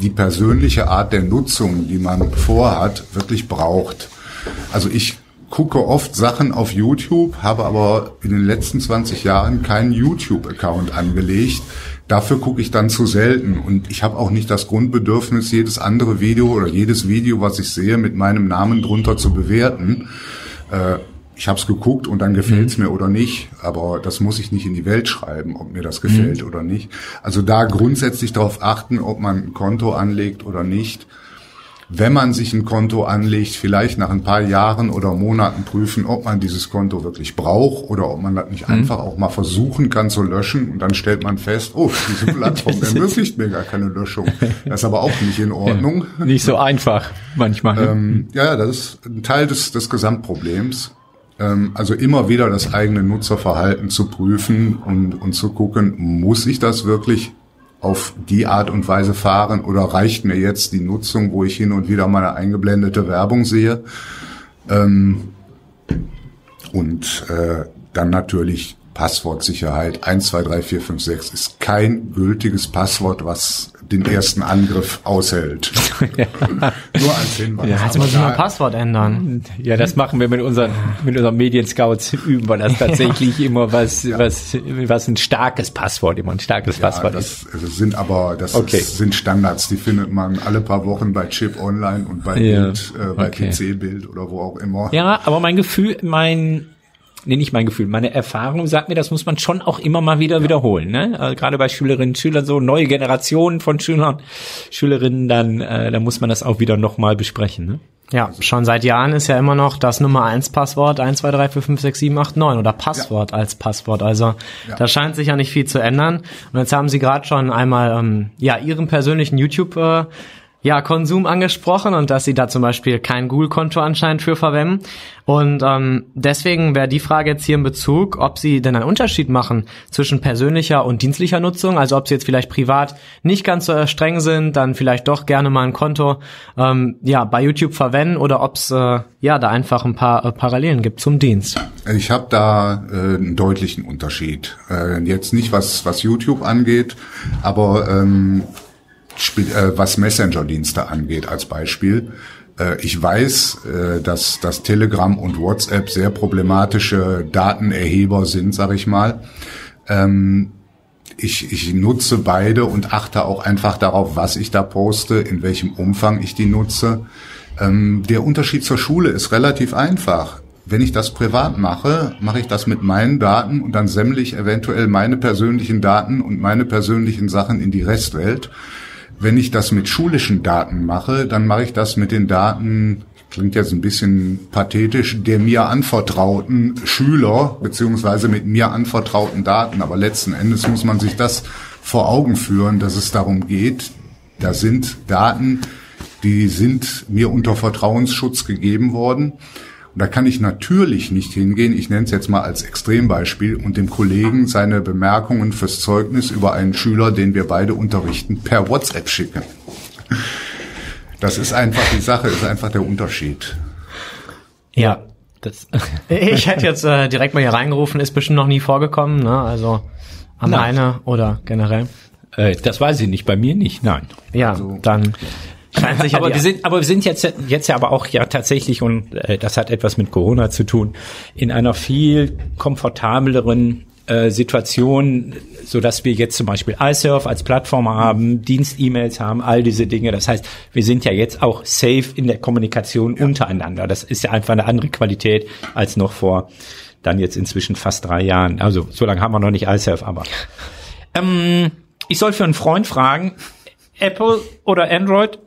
die persönliche Art der Nutzung, die man vorhat, wirklich braucht. Also ich gucke oft Sachen auf YouTube, habe aber in den letzten 20 Jahren keinen YouTube-Account angelegt, Dafür gucke ich dann zu selten und ich habe auch nicht das Grundbedürfnis, jedes andere Video oder jedes Video, was ich sehe, mit meinem Namen drunter zu bewerten. Äh, ich habe es geguckt und dann gefällt es mhm. mir oder nicht, aber das muss ich nicht in die Welt schreiben, ob mir das gefällt mhm. oder nicht. Also da grundsätzlich darauf achten, ob man ein Konto anlegt oder nicht wenn man sich ein Konto anlegt, vielleicht nach ein paar Jahren oder Monaten prüfen, ob man dieses Konto wirklich braucht oder ob man das nicht mhm. einfach auch mal versuchen kann zu löschen und dann stellt man fest, oh, diese Plattform ermöglicht mir gar keine Löschung. Das ist aber auch nicht in Ordnung. Ja, nicht so einfach manchmal. Ähm, ja, das ist ein Teil des, des Gesamtproblems. Ähm, also immer wieder das eigene Nutzerverhalten zu prüfen und, und zu gucken, muss ich das wirklich auf die Art und Weise fahren oder reicht mir jetzt die Nutzung, wo ich hin und wieder meine eingeblendete Werbung sehe? Ähm, und äh, dann natürlich Passwortsicherheit 1, 2, 3, 4, 5, 6 ist kein gültiges Passwort, was den ersten Angriff aushält. ja. Nur als Hinweis. Ja, jetzt muss ich mal Passwort ändern. Ja, das machen wir mit unseren, mit unseren Medienscouts üben wir das tatsächlich ja. immer was, ja. was, was ein starkes Passwort, immer ein starkes Passwort das, ist. Das sind aber, das okay. ist, sind Standards, die findet man alle paar Wochen bei Chip Online und bei Bild, äh, bei okay. PC-Bild oder wo auch immer. Ja, aber mein Gefühl, mein, nee, nicht mein Gefühl, meine Erfahrung sagt mir, das muss man schon auch immer mal wieder ja. wiederholen. Ne? Also gerade bei Schülerinnen und Schülern, so neue Generationen von Schülern, Schülerinnen, dann, äh, dann muss man das auch wieder nochmal besprechen. Ne? Ja, schon seit Jahren ist ja immer noch das Nummer eins Passwort 1, 2, 3, 4, 5, 6, 7, 8, 9 oder Passwort ja. als Passwort. Also ja. da scheint sich ja nicht viel zu ändern. Und jetzt haben Sie gerade schon einmal ähm, ja Ihren persönlichen YouTube äh, ja, Konsum angesprochen und dass sie da zum Beispiel kein Google-Konto anscheinend für verwenden. Und ähm, deswegen wäre die Frage jetzt hier in Bezug, ob sie denn einen Unterschied machen zwischen persönlicher und dienstlicher Nutzung. Also ob sie jetzt vielleicht privat nicht ganz so streng sind, dann vielleicht doch gerne mal ein Konto ähm, ja bei YouTube verwenden oder ob es äh, ja da einfach ein paar äh, Parallelen gibt zum Dienst. Ich habe da äh, einen deutlichen Unterschied. Äh, jetzt nicht was was YouTube angeht, aber ähm, äh, was Messenger-Dienste angeht als Beispiel. Äh, ich weiß, äh, dass, dass Telegram und WhatsApp sehr problematische Datenerheber sind, sag ich mal. Ähm, ich, ich nutze beide und achte auch einfach darauf, was ich da poste, in welchem Umfang ich die nutze. Ähm, der Unterschied zur Schule ist relativ einfach. Wenn ich das privat mache, mache ich das mit meinen Daten und dann semmle ich eventuell meine persönlichen Daten und meine persönlichen Sachen in die Restwelt. Wenn ich das mit schulischen Daten mache, dann mache ich das mit den Daten, klingt jetzt ein bisschen pathetisch, der mir anvertrauten Schüler, beziehungsweise mit mir anvertrauten Daten. Aber letzten Endes muss man sich das vor Augen führen, dass es darum geht, da sind Daten, die sind mir unter Vertrauensschutz gegeben worden. Und da kann ich natürlich nicht hingehen, ich nenne es jetzt mal als Extrembeispiel, und dem Kollegen seine Bemerkungen fürs Zeugnis über einen Schüler, den wir beide unterrichten, per WhatsApp schicken. Das ist einfach die Sache, ist einfach der Unterschied. Ja, das. ich hätte jetzt äh, direkt mal hier reingerufen, ist bestimmt noch nie vorgekommen, ne? Also am eine oder generell. Äh, das weiß ich nicht, bei mir nicht, nein. Ja, also, dann Scheint sich aber wir sind, aber wir sind jetzt jetzt ja aber auch ja tatsächlich und äh, das hat etwas mit Corona zu tun in einer viel komfortableren äh, Situation, so dass wir jetzt zum Beispiel iSurf als Plattform haben, Dienst-E-Mails haben, all diese Dinge. Das heißt, wir sind ja jetzt auch safe in der Kommunikation ja. untereinander. Das ist ja einfach eine andere Qualität als noch vor dann jetzt inzwischen fast drei Jahren. Also so lange haben wir noch nicht iSurf, aber ähm, ich soll für einen Freund fragen, Apple oder Android?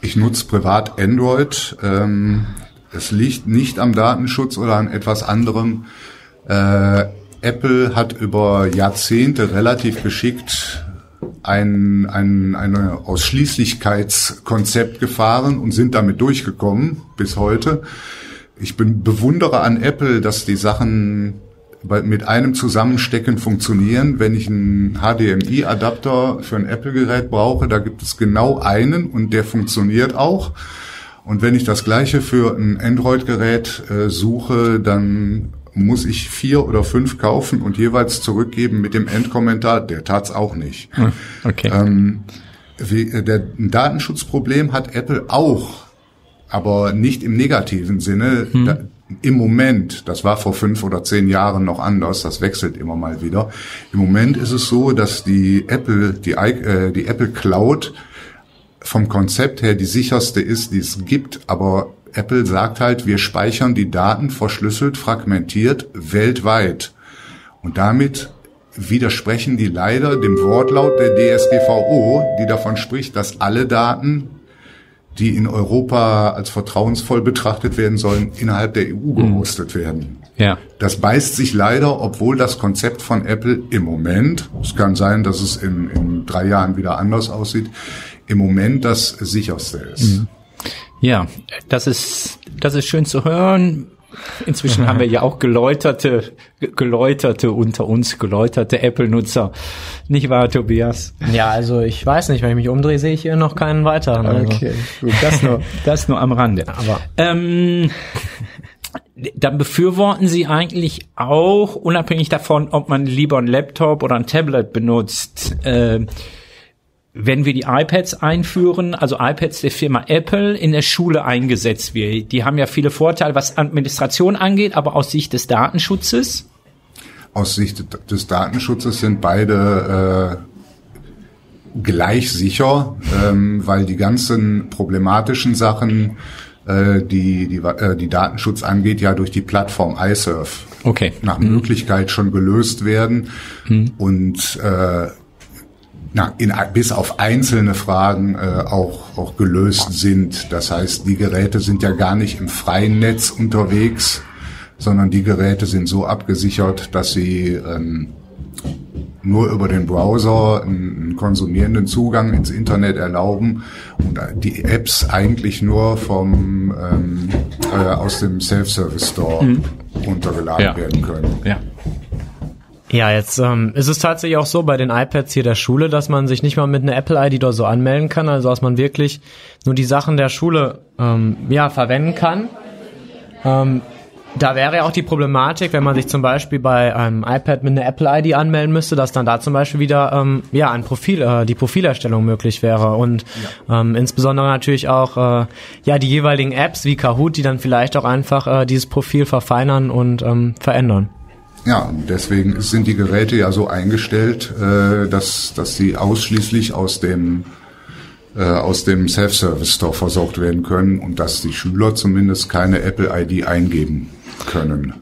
Ich nutze privat Android. Ähm, Es liegt nicht am Datenschutz oder an etwas anderem. Äh, Apple hat über Jahrzehnte relativ geschickt ein, ein eine Ausschließlichkeitskonzept gefahren und sind damit durchgekommen bis heute. Ich bin bewundere an Apple, dass die Sachen mit einem Zusammenstecken funktionieren. Wenn ich einen HDMI-Adapter für ein Apple-Gerät brauche, da gibt es genau einen und der funktioniert auch. Und wenn ich das gleiche für ein Android-Gerät äh, suche, dann muss ich vier oder fünf kaufen und jeweils zurückgeben mit dem Endkommentar, der tat's auch nicht. Hm, okay. Ähm, wie, äh, der, ein Datenschutzproblem hat Apple auch, aber nicht im negativen Sinne. Hm. Da, Im Moment, das war vor fünf oder zehn Jahren noch anders, das wechselt immer mal wieder. Im Moment ist es so, dass die Apple, die, äh, die Apple Cloud vom Konzept her die sicherste ist, die es gibt, aber Apple sagt halt, wir speichern die Daten verschlüsselt, fragmentiert weltweit. Und damit widersprechen die leider dem Wortlaut der DSGVO, die davon spricht, dass alle Daten, die in Europa als vertrauensvoll betrachtet werden sollen, innerhalb der EU mhm. gehostet werden. Ja. Das beißt sich leider, obwohl das Konzept von Apple im Moment, es kann sein, dass es in, in drei Jahren wieder anders aussieht, im Moment das sicherste ist. Mhm. Ja, das ist, das ist schön zu hören. Inzwischen haben wir ja auch geläuterte, geläuterte unter uns, geläuterte Apple-Nutzer. Nicht wahr, Tobias? Ja, also ich weiß nicht, wenn ich mich umdrehe, sehe ich hier noch keinen weiteren. Also. Okay, gut, das nur, das nur am Rande. Aber ähm, dann befürworten Sie eigentlich auch, unabhängig davon, ob man lieber ein Laptop oder ein Tablet benutzt, äh, wenn wir die iPads einführen, also iPads der Firma Apple in der Schule eingesetzt wird. Die haben ja viele Vorteile, was Administration angeht, aber aus Sicht des Datenschutzes? Aus Sicht des Datenschutzes sind beide äh, gleich sicher, ähm, weil die ganzen problematischen Sachen, äh, die, die, äh, die Datenschutz angeht, ja durch die Plattform iSurf okay. nach. Möglichkeit schon gelöst werden. Mhm. Und äh, na, in, bis auf einzelne Fragen äh, auch, auch gelöst sind. Das heißt, die Geräte sind ja gar nicht im freien Netz unterwegs, sondern die Geräte sind so abgesichert, dass sie ähm, nur über den Browser einen konsumierenden Zugang ins Internet erlauben und die Apps eigentlich nur vom ähm, äh, aus dem Self-Service Store mhm. runtergeladen ja. werden können. Ja. Ja, jetzt ähm, ist es tatsächlich auch so bei den iPads hier der Schule, dass man sich nicht mal mit einer Apple-ID oder so anmelden kann, also dass man wirklich nur die Sachen der Schule ähm, ja verwenden kann. Ähm, da wäre ja auch die Problematik, wenn man sich zum Beispiel bei einem iPad mit einer Apple-ID anmelden müsste, dass dann da zum Beispiel wieder ähm, ja ein Profil, äh, die Profilerstellung möglich wäre und ja. ähm, insbesondere natürlich auch äh, ja die jeweiligen Apps wie Kahoot, die dann vielleicht auch einfach äh, dieses Profil verfeinern und ähm, verändern. Ja, deswegen sind die Geräte ja so eingestellt, äh, dass, dass sie ausschließlich aus dem, äh, aus dem Self-Service Store versorgt werden können und dass die Schüler zumindest keine Apple-ID eingeben können.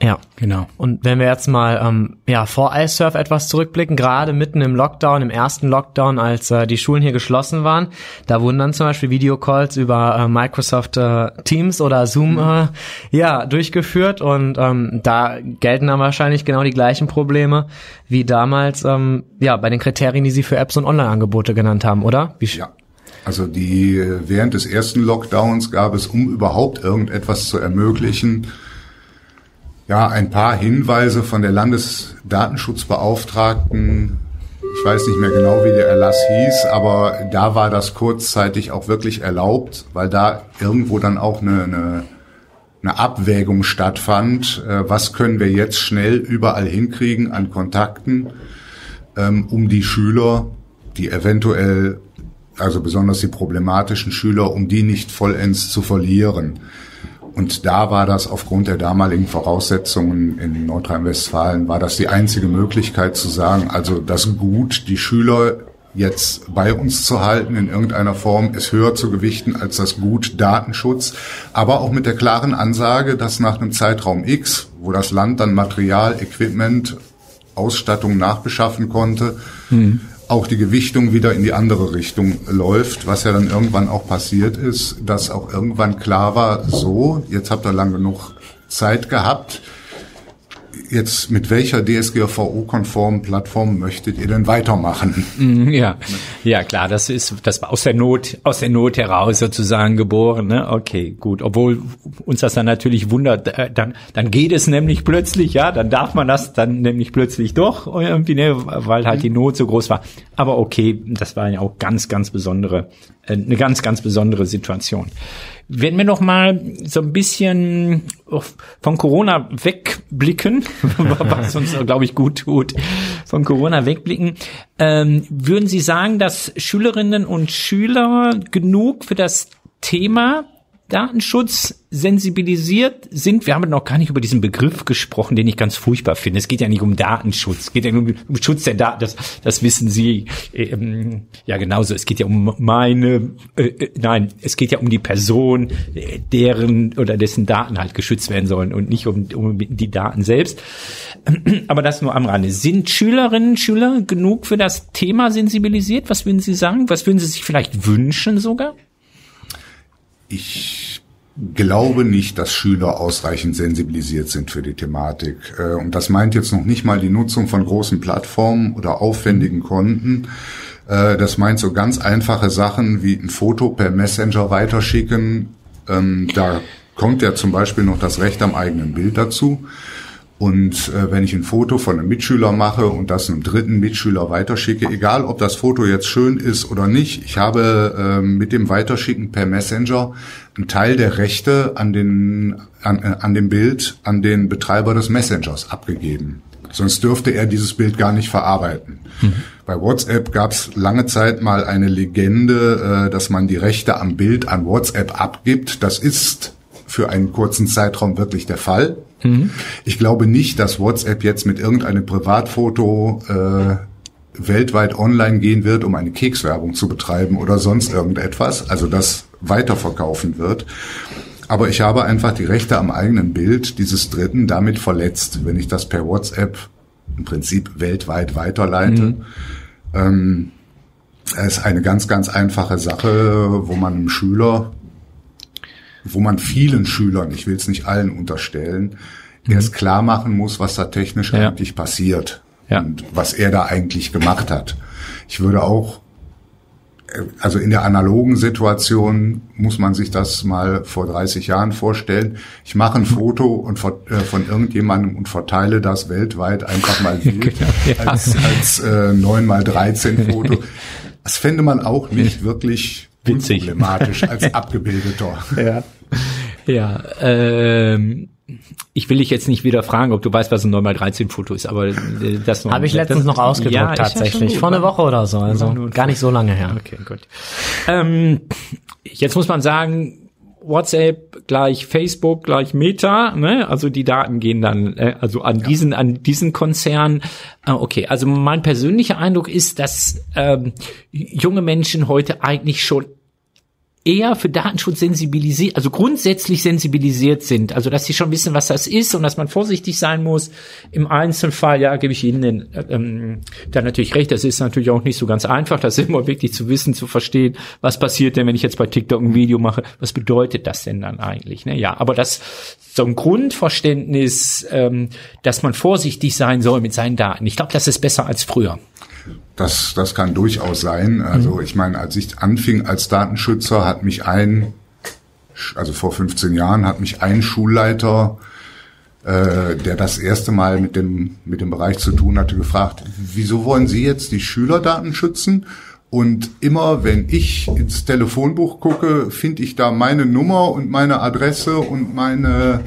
Ja, genau. Und wenn wir jetzt mal ähm, ja vor iSurf etwas zurückblicken, gerade mitten im Lockdown, im ersten Lockdown, als äh, die Schulen hier geschlossen waren, da wurden dann zum Beispiel Videocalls über äh, Microsoft äh, Teams oder Zoom mhm. äh, ja durchgeführt und ähm, da gelten dann wahrscheinlich genau die gleichen Probleme wie damals ähm, ja bei den Kriterien, die Sie für Apps und Online-Angebote genannt haben, oder? Wie ja. Also die während des ersten Lockdowns gab es, um überhaupt irgendetwas zu ermöglichen, ja, ein paar Hinweise von der Landesdatenschutzbeauftragten. Ich weiß nicht mehr genau, wie der Erlass hieß, aber da war das kurzzeitig auch wirklich erlaubt, weil da irgendwo dann auch eine, eine, eine Abwägung stattfand. Äh, was können wir jetzt schnell überall hinkriegen an Kontakten, ähm, um die Schüler, die eventuell, also besonders die problematischen Schüler, um die nicht vollends zu verlieren. Und da war das aufgrund der damaligen Voraussetzungen in Nordrhein-Westfalen, war das die einzige Möglichkeit zu sagen, also das Gut, die Schüler jetzt bei uns zu halten in irgendeiner Form, ist höher zu gewichten als das Gut Datenschutz, aber auch mit der klaren Ansage, dass nach einem Zeitraum X, wo das Land dann Material, Equipment, Ausstattung nachbeschaffen konnte, mhm. Auch die Gewichtung wieder in die andere Richtung läuft, was ja dann irgendwann auch passiert ist, dass auch irgendwann klar war, so, jetzt habt ihr lang genug Zeit gehabt, jetzt mit welcher DSGVO-konformen Plattform möchtet ihr denn weitermachen? Mhm, ja, ja klar, das ist das war aus der Not aus der Not heraus sozusagen geboren. Ne? Okay, gut. Obwohl uns das dann natürlich wundert, äh, dann dann geht es nämlich plötzlich, ja, dann darf man das dann nämlich plötzlich doch irgendwie, ne, weil halt die Not so groß war. Aber okay, das war ja auch ganz ganz besondere äh, eine ganz ganz besondere Situation. Wenn wir noch mal so ein bisschen von Corona wegblicken, was uns, glaube ich, gut tut, von Corona wegblicken, ähm, würden Sie sagen, dass Schülerinnen und Schüler genug für das Thema Datenschutz sensibilisiert sind. Wir haben noch gar nicht über diesen Begriff gesprochen, den ich ganz furchtbar finde. Es geht ja nicht um Datenschutz, es geht ja um, um Schutz der Daten. Das, das wissen Sie ähm, ja genauso. Es geht ja um meine, äh, äh nein, es geht ja um die Person, äh, deren oder dessen Daten halt geschützt werden sollen und nicht um, um die Daten selbst. Aber das nur am Rande. Sind Schülerinnen und Schüler genug für das Thema sensibilisiert? Was würden Sie sagen? Was würden Sie sich vielleicht wünschen sogar? Ich glaube nicht, dass Schüler ausreichend sensibilisiert sind für die Thematik. Äh, und das meint jetzt noch nicht mal die Nutzung von großen Plattformen oder aufwendigen Konten. Äh, das meint so ganz einfache Sachen wie ein Foto per Messenger weiterschicken. Ähm, da kommt ja zum Beispiel noch das Recht am eigenen Bild dazu. Und äh, wenn ich ein Foto von einem Mitschüler mache und das einem dritten Mitschüler weiterschicke, egal ob das Foto jetzt schön ist oder nicht, ich habe äh, mit dem Weiterschicken per Messenger einen Teil der Rechte an, den, an, äh, an dem Bild an den Betreiber des Messengers abgegeben. Sonst dürfte er dieses Bild gar nicht verarbeiten. Mhm. Bei WhatsApp gab es lange Zeit mal eine Legende, äh, dass man die Rechte am Bild an WhatsApp abgibt. Das ist für einen kurzen Zeitraum wirklich der Fall. Mhm. Ich glaube nicht, dass WhatsApp jetzt mit irgendeinem Privatfoto äh, weltweit online gehen wird, um eine Kekswerbung zu betreiben oder sonst irgendetwas, also das weiterverkaufen wird. Aber ich habe einfach die Rechte am eigenen Bild dieses Dritten damit verletzt, wenn ich das per WhatsApp im Prinzip weltweit weiterleite. Mhm. Ähm, es ist eine ganz, ganz einfache Sache, wo man einem Schüler wo man vielen Schülern, ich will es nicht allen unterstellen, mhm. erst klar machen muss, was da technisch ja. eigentlich passiert ja. und was er da eigentlich gemacht hat. Ich würde auch, äh, also in der analogen Situation muss man sich das mal vor 30 Jahren vorstellen. Ich mache ein Foto und von, äh, von irgendjemandem und verteile das weltweit einfach mal wild genau, ja. als, als äh, 9 mal 13 Foto. Das fände man auch nicht wirklich Witzig. unproblematisch als Abgebildeter. Ja. Ja, ähm, ich will dich jetzt nicht wieder fragen, ob du weißt, was ein 9x13 Foto ist, aber äh, das noch. Habe ich letztens noch ausgedruckt, ja, tatsächlich. Ja Vor einer Woche oder so, also gar nicht so lange her. Okay, gut. Ähm, jetzt muss man sagen, WhatsApp gleich Facebook gleich Meta, ne? Also die Daten gehen dann äh, also an ja. diesen an diesen Konzern. Äh, okay, also mein persönlicher Eindruck ist, dass ähm, junge Menschen heute eigentlich schon eher für Datenschutz sensibilisiert, also grundsätzlich sensibilisiert sind, also dass sie schon wissen, was das ist und dass man vorsichtig sein muss. Im Einzelfall, ja, gebe ich Ihnen den, ähm, da natürlich recht, das ist natürlich auch nicht so ganz einfach, das immer wirklich zu wissen, zu verstehen, was passiert denn, wenn ich jetzt bei TikTok ein Video mache, was bedeutet das denn dann eigentlich? Ne? Ja, aber das so ein Grundverständnis, ähm, dass man vorsichtig sein soll mit seinen Daten. Ich glaube, das ist besser als früher. Das, das kann durchaus sein. Also mhm. ich meine, als ich anfing als Datenschützer, hat mich ein, also vor 15 Jahren, hat mich ein Schulleiter, äh, der das erste Mal mit dem, mit dem Bereich zu tun hatte, gefragt, wieso wollen Sie jetzt die Schülerdaten schützen? Und immer wenn ich ins Telefonbuch gucke, finde ich da meine Nummer und meine Adresse und meine,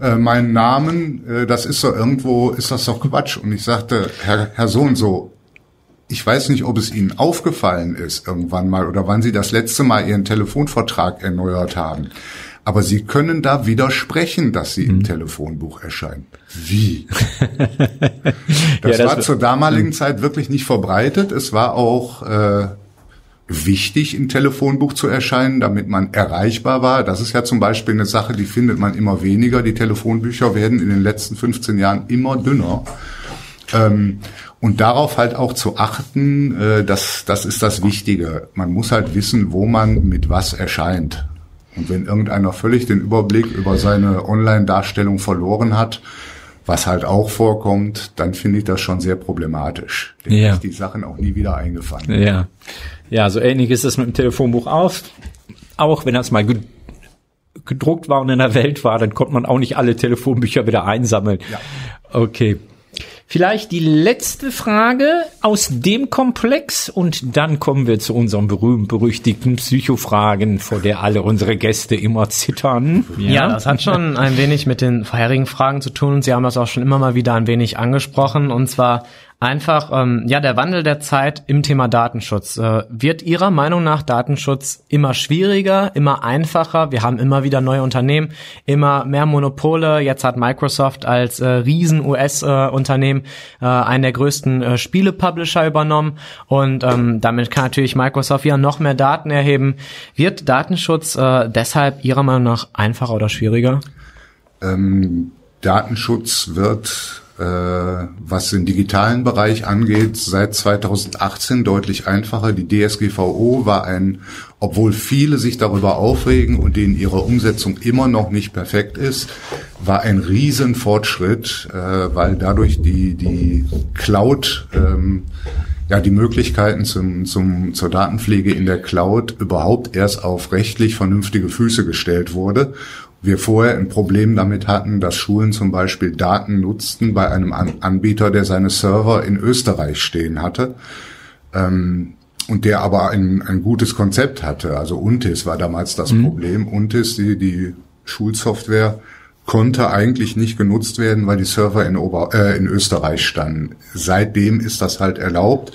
äh, meinen Namen. Äh, das ist so irgendwo, ist das doch Quatsch. Und ich sagte, Herr, Herr so und so, ich weiß nicht, ob es Ihnen aufgefallen ist irgendwann mal oder wann Sie das letzte Mal Ihren Telefonvertrag erneuert haben. Aber Sie können da widersprechen, dass Sie im mhm. Telefonbuch erscheinen. Wie? das, ja, das war zur damaligen mhm. Zeit wirklich nicht verbreitet. Es war auch äh, wichtig, im Telefonbuch zu erscheinen, damit man erreichbar war. Das ist ja zum Beispiel eine Sache, die findet man immer weniger. Die Telefonbücher werden in den letzten 15 Jahren immer dünner. Ähm, und darauf halt auch zu achten, äh, das, das ist das Wichtige. Man muss halt wissen, wo man mit was erscheint. Und wenn irgendeiner völlig den Überblick über seine Online-Darstellung verloren hat, was halt auch vorkommt, dann finde ich das schon sehr problematisch. Dem Ja. die Sachen auch nie wieder eingefallen. Ja. Ja, so ähnlich ist es mit dem Telefonbuch auf. Auch wenn das mal ge- gedruckt war und in der Welt war, dann konnte man auch nicht alle Telefonbücher wieder einsammeln. Ja. Okay. Vielleicht die letzte Frage aus dem Komplex und dann kommen wir zu unseren berühmt-berüchtigten Psychofragen, vor der alle unsere Gäste immer zittern. Ja, das hat schon ein wenig mit den vorherigen Fragen zu tun und Sie haben das auch schon immer mal wieder ein wenig angesprochen und zwar einfach ähm, ja der Wandel der Zeit im Thema Datenschutz. Äh, wird Ihrer Meinung nach Datenschutz immer schwieriger, immer einfacher? Wir haben immer wieder neue Unternehmen, immer mehr Monopole. Jetzt hat Microsoft als äh, riesen US-Unternehmen äh, einen der größten äh, Spiele-Publisher übernommen und ähm, damit kann natürlich Microsoft ja noch mehr Daten erheben. Wird Datenschutz äh, deshalb Ihrer Meinung nach einfacher oder schwieriger? Ähm, Datenschutz wird, was den digitalen Bereich angeht, seit 2018 deutlich einfacher. Die DSGVO war ein, obwohl viele sich darüber aufregen und denen ihre Umsetzung immer noch nicht perfekt ist, war ein Riesenfortschritt, äh, weil dadurch die, die Cloud, ähm, ja, die Möglichkeiten zum, zum, zur Datenpflege in der Cloud überhaupt erst auf rechtlich vernünftige Füße gestellt wurde. Wir vorher ein Problem damit hatten, dass Schulen zum Beispiel Daten nutzten bei einem An Anbieter, der seine Server in Österreich stehen hatte. Ähm, und der aber ein, ein gutes Konzept hatte. Also Untis war damals das Problem. Untis, die, die Schulsoftware, konnte eigentlich nicht genutzt werden, weil die Server in, Ober äh, in Österreich standen. Seitdem ist das halt erlaubt.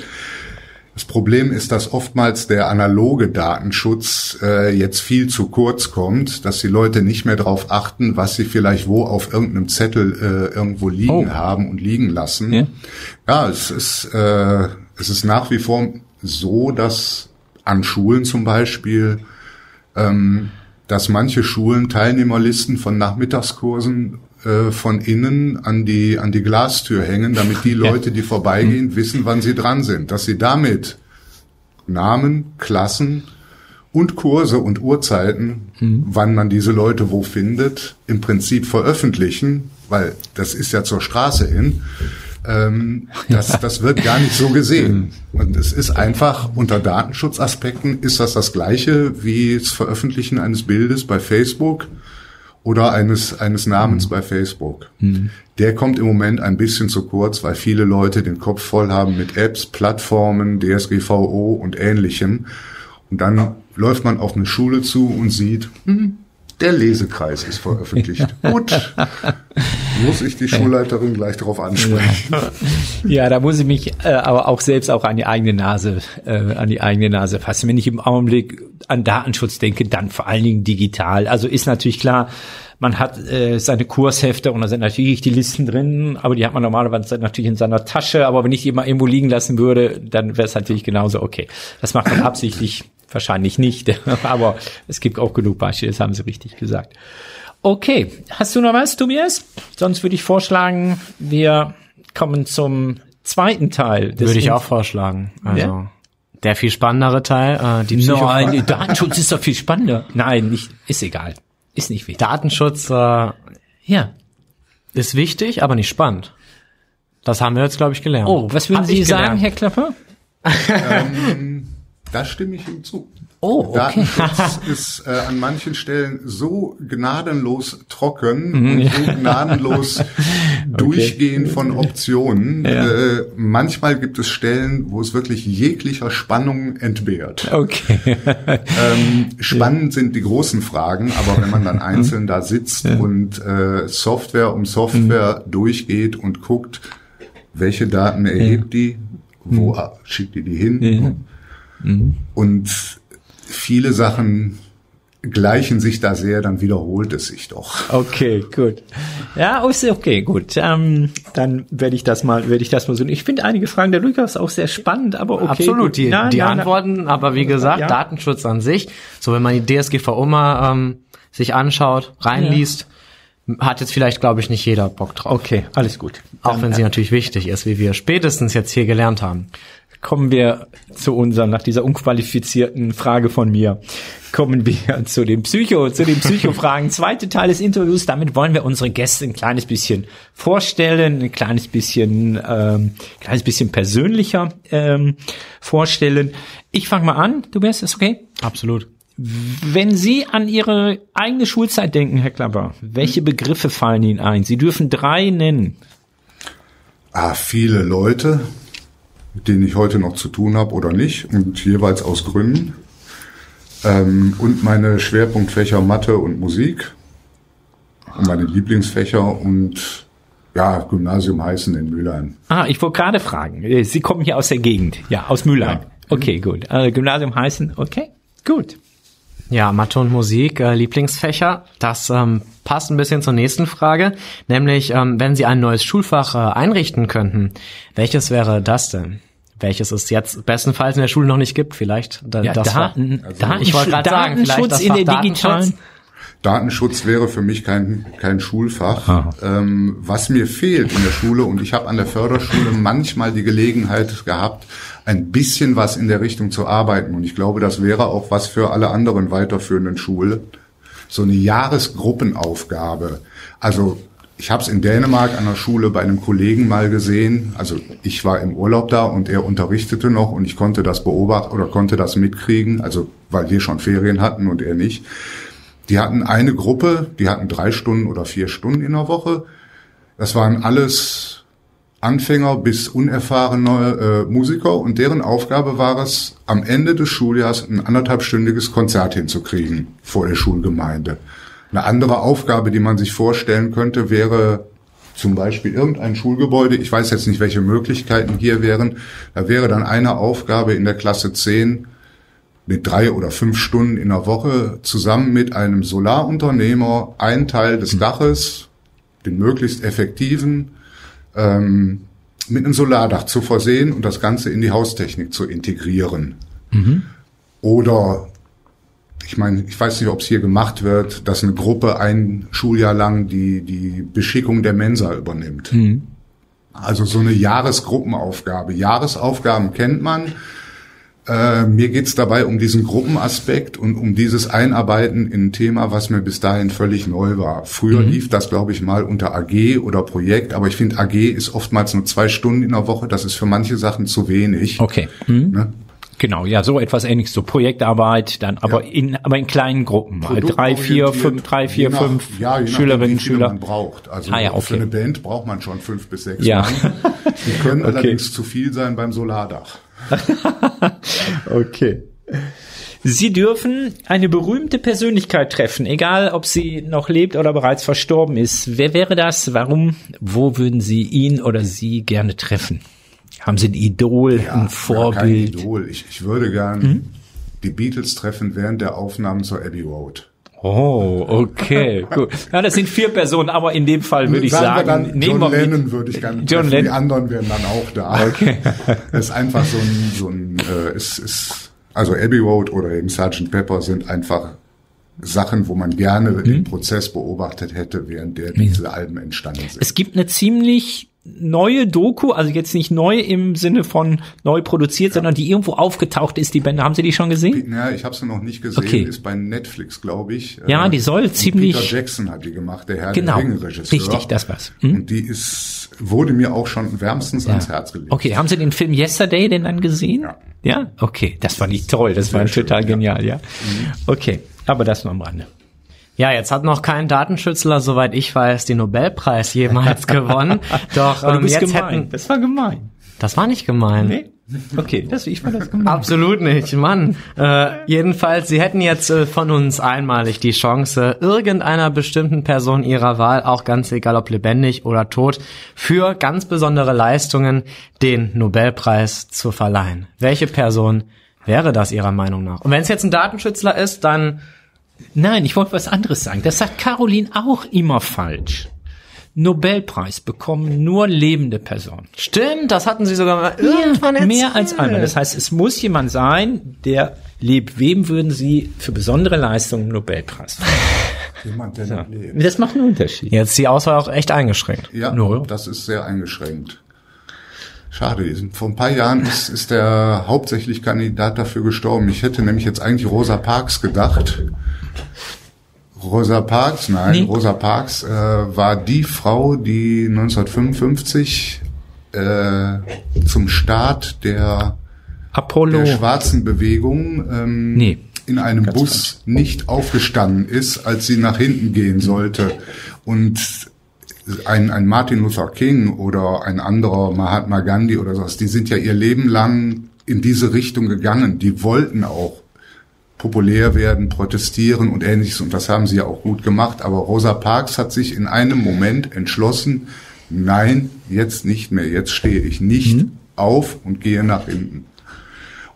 Das Problem ist, dass oftmals der analoge Datenschutz äh, jetzt viel zu kurz kommt, dass die Leute nicht mehr darauf achten, was sie vielleicht wo auf irgendeinem Zettel äh, irgendwo liegen Oh. haben und liegen lassen. Ja. Ja, es ist, äh, es ist nach wie vor so, dass an Schulen zum Beispiel, ähm, dass manche Schulen Teilnehmerlisten von Nachmittagskursen äh, von innen an die, an die Glastür hängen, damit die Leute, die vorbeigehen, wissen, wann sie dran sind. Dass sie damit Namen, Klassen und Kurse und Uhrzeiten, wann man diese Leute wo findet, im Prinzip veröffentlichen, weil das ist ja zur Straße hin. Ähm, das, das wird gar nicht so gesehen. Und es ist einfach unter Datenschutzaspekten ist das das gleiche wie das Veröffentlichen eines Bildes bei Facebook oder eines, eines Namens bei Facebook. Der kommt im Moment ein bisschen zu kurz, weil viele Leute den Kopf voll haben mit Apps, Plattformen, DSGVO und ähnlichem. Und dann läuft man auf eine Schule zu und sieht, hm, der Lesekreis ist veröffentlicht. Gut, muss ich die Schulleiterin gleich darauf ansprechen. Ja, da muss ich mich äh, aber auch selbst auch an die eigene Nase, äh, an die eigene Nase fassen. Wenn ich im Augenblick an Datenschutz denke, dann vor allen Dingen digital. Also ist natürlich klar, man hat äh, seine Kurshefte und da sind natürlich die Listen drin, aber die hat man normalerweise natürlich in seiner Tasche. Aber wenn ich die mal irgendwo liegen lassen würde, dann wäre es natürlich genauso okay. Das macht man absichtlich wahrscheinlich nicht, aber es gibt auch genug Beispiele, das haben Sie richtig gesagt. Okay, hast du noch was, Tobias? Sonst würde ich vorschlagen, wir kommen zum zweiten Teil. Des Würde ich auch vorschlagen. Also Ja? der viel spannendere Teil, äh, die Psycho Nein, Datenschutz ist doch viel spannender. Nein, nicht, ist egal. Ist nicht wichtig. Datenschutz äh, Ja. ist wichtig, aber nicht spannend. Das haben wir jetzt, glaube ich, gelernt. Oh, was würden Hab Sie sagen, gelernt. Herr Klapper? Da stimme ich ihm zu. Oh, okay. Datenschutz ist äh, an manchen Stellen so gnadenlos trocken Mhm, und so gnadenlos durchgehen von Optionen. Äh, manchmal gibt es Stellen, wo es wirklich jeglicher Spannung entbehrt. Okay. Ähm, spannend sind die großen Fragen, aber wenn man dann einzeln da sitzt und äh, Software um Software durchgeht und guckt, welche Daten erhebt die, wo schickt die die hin? Und viele Sachen gleichen sich da sehr, dann wiederholt es sich doch. Okay, gut. Ja, ist okay, gut. Ähm, dann werde ich das mal, werde ich das mal so. Ich finde einige Fragen der durchaus auch sehr spannend, aber okay. Absolut, gut. die, Nein, die nein. Antworten, aber wie gesagt, Ja. Datenschutz an sich, so wenn man die DSGVO mal ähm, sich anschaut, reinliest, hat jetzt vielleicht, glaube ich, nicht jeder Bock drauf. Okay, alles gut. Auch wenn sie natürlich wichtig ist, wie wir spätestens jetzt hier gelernt haben. Kommen wir zu unserem, nach dieser unqualifizierten Frage von mir, kommen wir zu den Psycho, zu den Psychofragen. Zweite Teil des Interviews. Damit wollen wir unsere Gäste ein kleines bisschen vorstellen, ein kleines bisschen, ähm, kleines bisschen persönlicher ähm, vorstellen. Ich fange mal an. Du wärst das okay? Absolut. Wenn Sie an Ihre eigene Schulzeit denken, Herr Klapper, welche Begriffe fallen Ihnen ein? Sie dürfen drei nennen. Ah, viele Leute, mit denen ich heute noch zu tun habe oder nicht und jeweils aus Gründen. Ähm, und meine Schwerpunktfächer Mathe und Musik und meine Lieblingsfächer und ja, Gymnasium Heißen in Mülheim. Ah, ich wollte gerade fragen. Äh, Sie kommen hier aus der Gegend. Ja, aus Mülheim. Ja. Okay, gut. Äh, Gymnasium heißen, okay, gut. Ja, Mathe und Musik, äh, Lieblingsfächer. Das ähm, passt ein bisschen zur nächsten Frage, nämlich ähm, wenn Sie ein neues Schulfach äh, einrichten könnten, welches wäre das denn? Welches es jetzt bestenfalls in der Schule noch nicht gibt, vielleicht da, Ja, das. Daten, Datensch- Ich wollte gerade sagen, vielleicht Datenschutz das in der Datenschutz. digitalen. Datenschutz wäre für mich kein, kein Schulfach. Ähm, was mir fehlt in der Schule, und ich habe an der Förderschule manchmal die Gelegenheit gehabt, ein bisschen was in der Richtung zu arbeiten. Und ich glaube, das wäre auch was für alle anderen weiterführenden Schulen. So eine Jahresgruppenaufgabe. Also ich habe es in Dänemark an der Schule bei einem Kollegen mal gesehen. Also ich war im Urlaub da und er unterrichtete noch und ich konnte das beobachten oder konnte das mitkriegen. Also weil wir schon Ferien hatten und er nicht. Die hatten eine Gruppe, die hatten drei Stunden oder vier Stunden in der Woche. Das waren alles Anfänger bis unerfahrene äh, Musiker und deren Aufgabe war es, am Ende des Schuljahres ein anderthalbstündiges Konzert hinzukriegen vor der Schulgemeinde. Eine andere Aufgabe, die man sich vorstellen könnte, wäre zum Beispiel irgendein Schulgebäude. Ich weiß jetzt nicht, welche Möglichkeiten hier wären. Da wäre dann eine Aufgabe in der Klasse 10, mit drei oder fünf Stunden in der Woche zusammen mit einem Solarunternehmer einen Teil des Daches, den möglichst effektiven, ähm, mit einem Solardach zu versehen und das Ganze in die Haustechnik zu integrieren. Oder ich meine, ich weiß nicht, ob es hier gemacht wird, dass eine Gruppe ein Schuljahr lang die, die Beschickung der Mensa übernimmt. Also so eine Jahresgruppenaufgabe. Jahresaufgaben kennt man. Äh, mir geht's dabei um diesen Gruppenaspekt und um dieses Einarbeiten in ein Thema, was mir bis dahin völlig neu war. Früher lief das, glaube ich, mal unter AG oder Projekt, aber ich finde, AG ist oftmals nur zwei Stunden in der Woche. Das ist für manche Sachen zu wenig. Okay. Hm? Ne? Genau, ja, so etwas ähnliches, so Projektarbeit, dann aber Ja. in, aber in kleinen Gruppen. Drei, vier, fünf, drei, vier, nach- fünf ja, je nachdem, Schülerinnen, viele Schüler. man braucht. Also Ah, ja, okay. für eine Band braucht man schon fünf bis sechs Ja. Mann. Die können Okay. allerdings zu viel sein beim Solardach. Okay. Sie dürfen eine berühmte Persönlichkeit treffen, egal ob sie noch lebt oder bereits verstorben ist. Wer wäre das? Warum? Wo würden Sie ihn oder sie gerne treffen? Haben Sie ein Idol, ein kein Vorbild? Idol. Ich, ich würde gern Mhm. die Beatles treffen während der Aufnahmen zur Abbey Road. Oh, okay, gut. Ja, das sind vier Personen, aber in dem Fall würde ich Sagen dann, nehmen John wir Lennon würde ich gerne John treffen. Die Lennon. anderen wären dann auch da. Okay. Das ist einfach so ein, so ein äh, ist, ist, also Abbey Road oder eben Sgt. Pepper sind einfach Sachen, wo man gerne Mhm. den Prozess beobachtet hätte, während der diese Alben entstanden sind. Es gibt eine ziemlich neue Doku, also jetzt nicht neu im Sinne von neu produziert, sondern die irgendwo aufgetaucht ist, die Bände. Haben Sie die schon gesehen? Ja, ich habe sie noch nicht gesehen. Okay. Ist bei Netflix, glaube ich. Ja, Äh, die soll und ziemlich- Peter Jackson hat die gemacht, der Herr Genau. der Ringe-Regisseur. Richtig, das war's. Hm? Und die ist wurde mir auch schon wärmstens ans Herz gelegt. Okay, haben Sie den Film Yesterday denn dann gesehen? Ja. Ja? Okay, das fand ich toll, das war schön, total ja. genial, ja. Okay, aber das nur am Rande. Ja, jetzt hat noch kein Datenschützler, soweit ich weiß, den Nobelpreis jemals gewonnen. Doch ähm, jetzt gemein. hätten, Das war gemein. das war nicht gemein. Nee? Okay, das, ich fand das gemein. Absolut nicht, Mann. Äh, jedenfalls, Sie hätten jetzt äh, von uns einmalig die Chance, irgendeiner bestimmten Person Ihrer Wahl, auch ganz egal ob lebendig oder tot, für ganz besondere Leistungen den Nobelpreis zu verleihen. Welche Person wäre das Ihrer Meinung nach? Und wenn es jetzt ein Datenschützler ist, dann Nein, ich wollte was anderes sagen. Das sagt Caroline auch immer falsch. Nobelpreis bekommen nur lebende Personen. stimmt, das hatten Sie sogar mal irgendwann erzählt. Mehr als einmal. Das heißt, es muss jemand sein, der lebt. Wem würden Sie für besondere Leistungen einen Nobelpreis? Jemand, der noch lebt. Das macht einen Unterschied. Jetzt ist die Auswahl auch echt eingeschränkt. Ja, No. das ist sehr eingeschränkt. Schade, vor ein paar Jahren ist, ist der hauptsächlich Kandidat dafür gestorben. Ich hätte nämlich jetzt eigentlich Rosa Parks gedacht. Rosa Parks, nein, Nee. Rosa Parks äh, war die Frau, die 1955 äh, zum Start der, Apollo. der schwarzen Bewegung ähm, Nee. in einem Bus nicht aufgestanden ist, als sie nach hinten gehen sollte. Und ein, ein Martin Luther King oder ein anderer Mahatma Gandhi oder sowas, die sind ja ihr Leben lang in diese Richtung gegangen. Die wollten auch populär werden, protestieren und ähnliches. Und das haben sie ja auch gut gemacht. Aber Rosa Parks hat sich in einem Moment entschlossen, nein, jetzt nicht mehr. Jetzt stehe ich nicht auf und gehe nach hinten.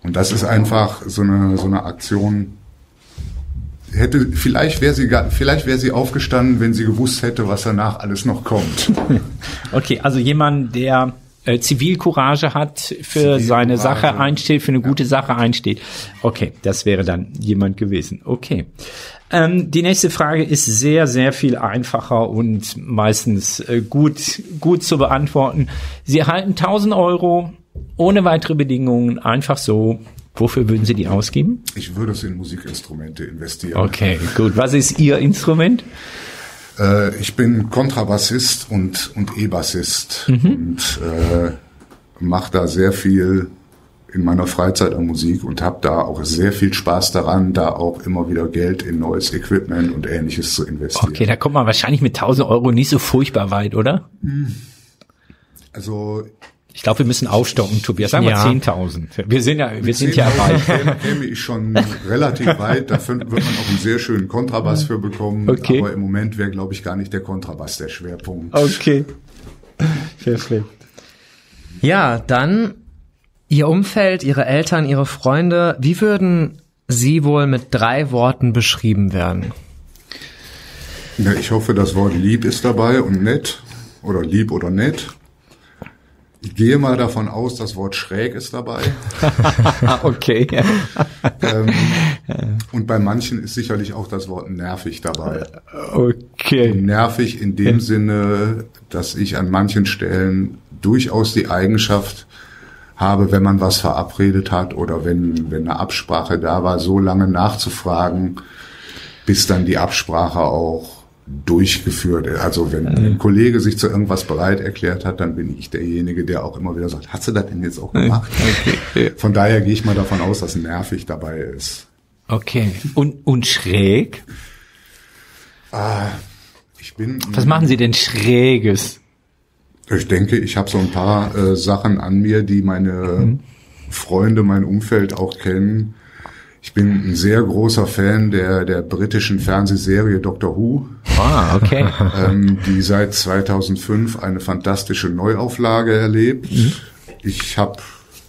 Und das ist einfach so eine, so eine Aktion. Hätte, vielleicht wäre sie, vielleicht wäre sie aufgestanden, wenn sie gewusst hätte, was danach alles noch kommt. Okay, also jemand, der äh, Zivilcourage hat, für seine. Sache einsteht, für eine gute Sache einsteht. Okay, das wäre dann jemand gewesen. Okay. Ähm, die nächste Frage ist sehr, sehr viel einfacher und meistens äh, gut, gut zu beantworten. Sie erhalten 1000 Euro ohne weitere Bedingungen, einfach so. Wofür würden Sie die ausgeben? Ich würde es in Musikinstrumente investieren. Okay, gut. Was ist Ihr Instrument? Äh, ich bin Kontrabassist und, und E-Bassist Mhm. und äh, mache da sehr viel in meiner Freizeit an Musik und habe da auch sehr viel Spaß daran, da auch immer wieder Geld in neues Equipment und ähnliches zu investieren. Okay, da kommt man wahrscheinlich mit 1000 Euro nicht so furchtbar weit, oder? Also Ich glaube, wir müssen aufstocken, Tobias. Sagen wir Ja. 10.000. Wir sind ja, wir sind ja 10.000 reich. käme, käme ich schon relativ weit. Da wird man auch einen sehr schönen Kontrabass für bekommen. Okay. Aber im Moment wäre, glaube ich, gar nicht der Kontrabass der Schwerpunkt. Okay. Perfekt. Ja, dann Ihr Umfeld, Ihre Eltern, Ihre Freunde, wie würden Sie wohl mit drei Worten beschrieben werden? Ja, ich hoffe, das Wort lieb ist dabei und nett oder lieb oder nett. Ich gehe mal davon aus, das Wort schräg ist dabei. Okay. ähm, und bei manchen ist sicherlich auch das Wort nervig dabei. Okay. Nervig in dem Sinne, dass ich an manchen Stellen durchaus die Eigenschaft habe, wenn man was verabredet hat oder wenn, wenn eine Absprache da war, so lange nachzufragen, bis dann die Absprache auch durchgeführt. Also wenn ein Kollege sich zu irgendwas bereit erklärt hat, dann bin ich derjenige, der auch immer wieder sagt, hast du das denn jetzt auch gemacht? Von daher gehe ich mal davon aus, dass nervig dabei ist. Okay. Und, und schräg? Ich bin Was machen Sie denn Schräges? Ich denke, ich habe so ein paar äh, Sachen an mir, die meine Freunde, mein Umfeld auch kennen. Ich bin ein sehr großer Fan der, der britischen Fernsehserie Doctor Who, Ah, okay. ähm, die seit 2005 eine fantastische Neuauflage erlebt. Ich habe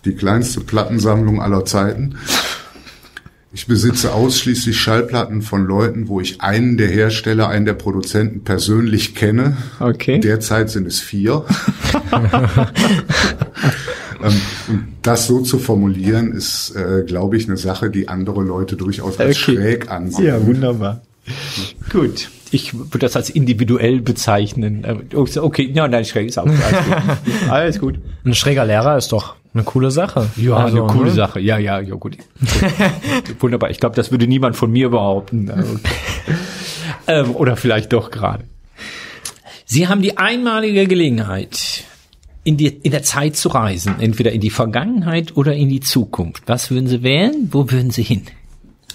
die kleinste Plattensammlung aller Zeiten. Ich besitze ausschließlich Schallplatten von Leuten, wo ich einen der Hersteller, einen der Produzenten persönlich kenne. Okay. Derzeit sind es vier. ähm, und das so zu formulieren, ist, äh, glaube ich, eine Sache, die andere Leute durchaus als Okay. schräg ansehen. Ja, wunderbar. Gut. Ich würde das als individuell bezeichnen. Äh, Okay, ja, nein, schräg ist auch alles gut. Alles gut. Ein schräger Lehrer ist doch eine coole Sache. Ja, Also, eine coole ne? Sache. Ja, ja, ja, gut. Wunderbar. Ich glaube, das würde niemand von mir behaupten. Ähm, oder vielleicht doch gerade. Sie haben die einmalige Gelegenheit, in, die, in der Zeit zu reisen, entweder in die Vergangenheit oder in die Zukunft. Was würden Sie wählen? Wo würden Sie hin?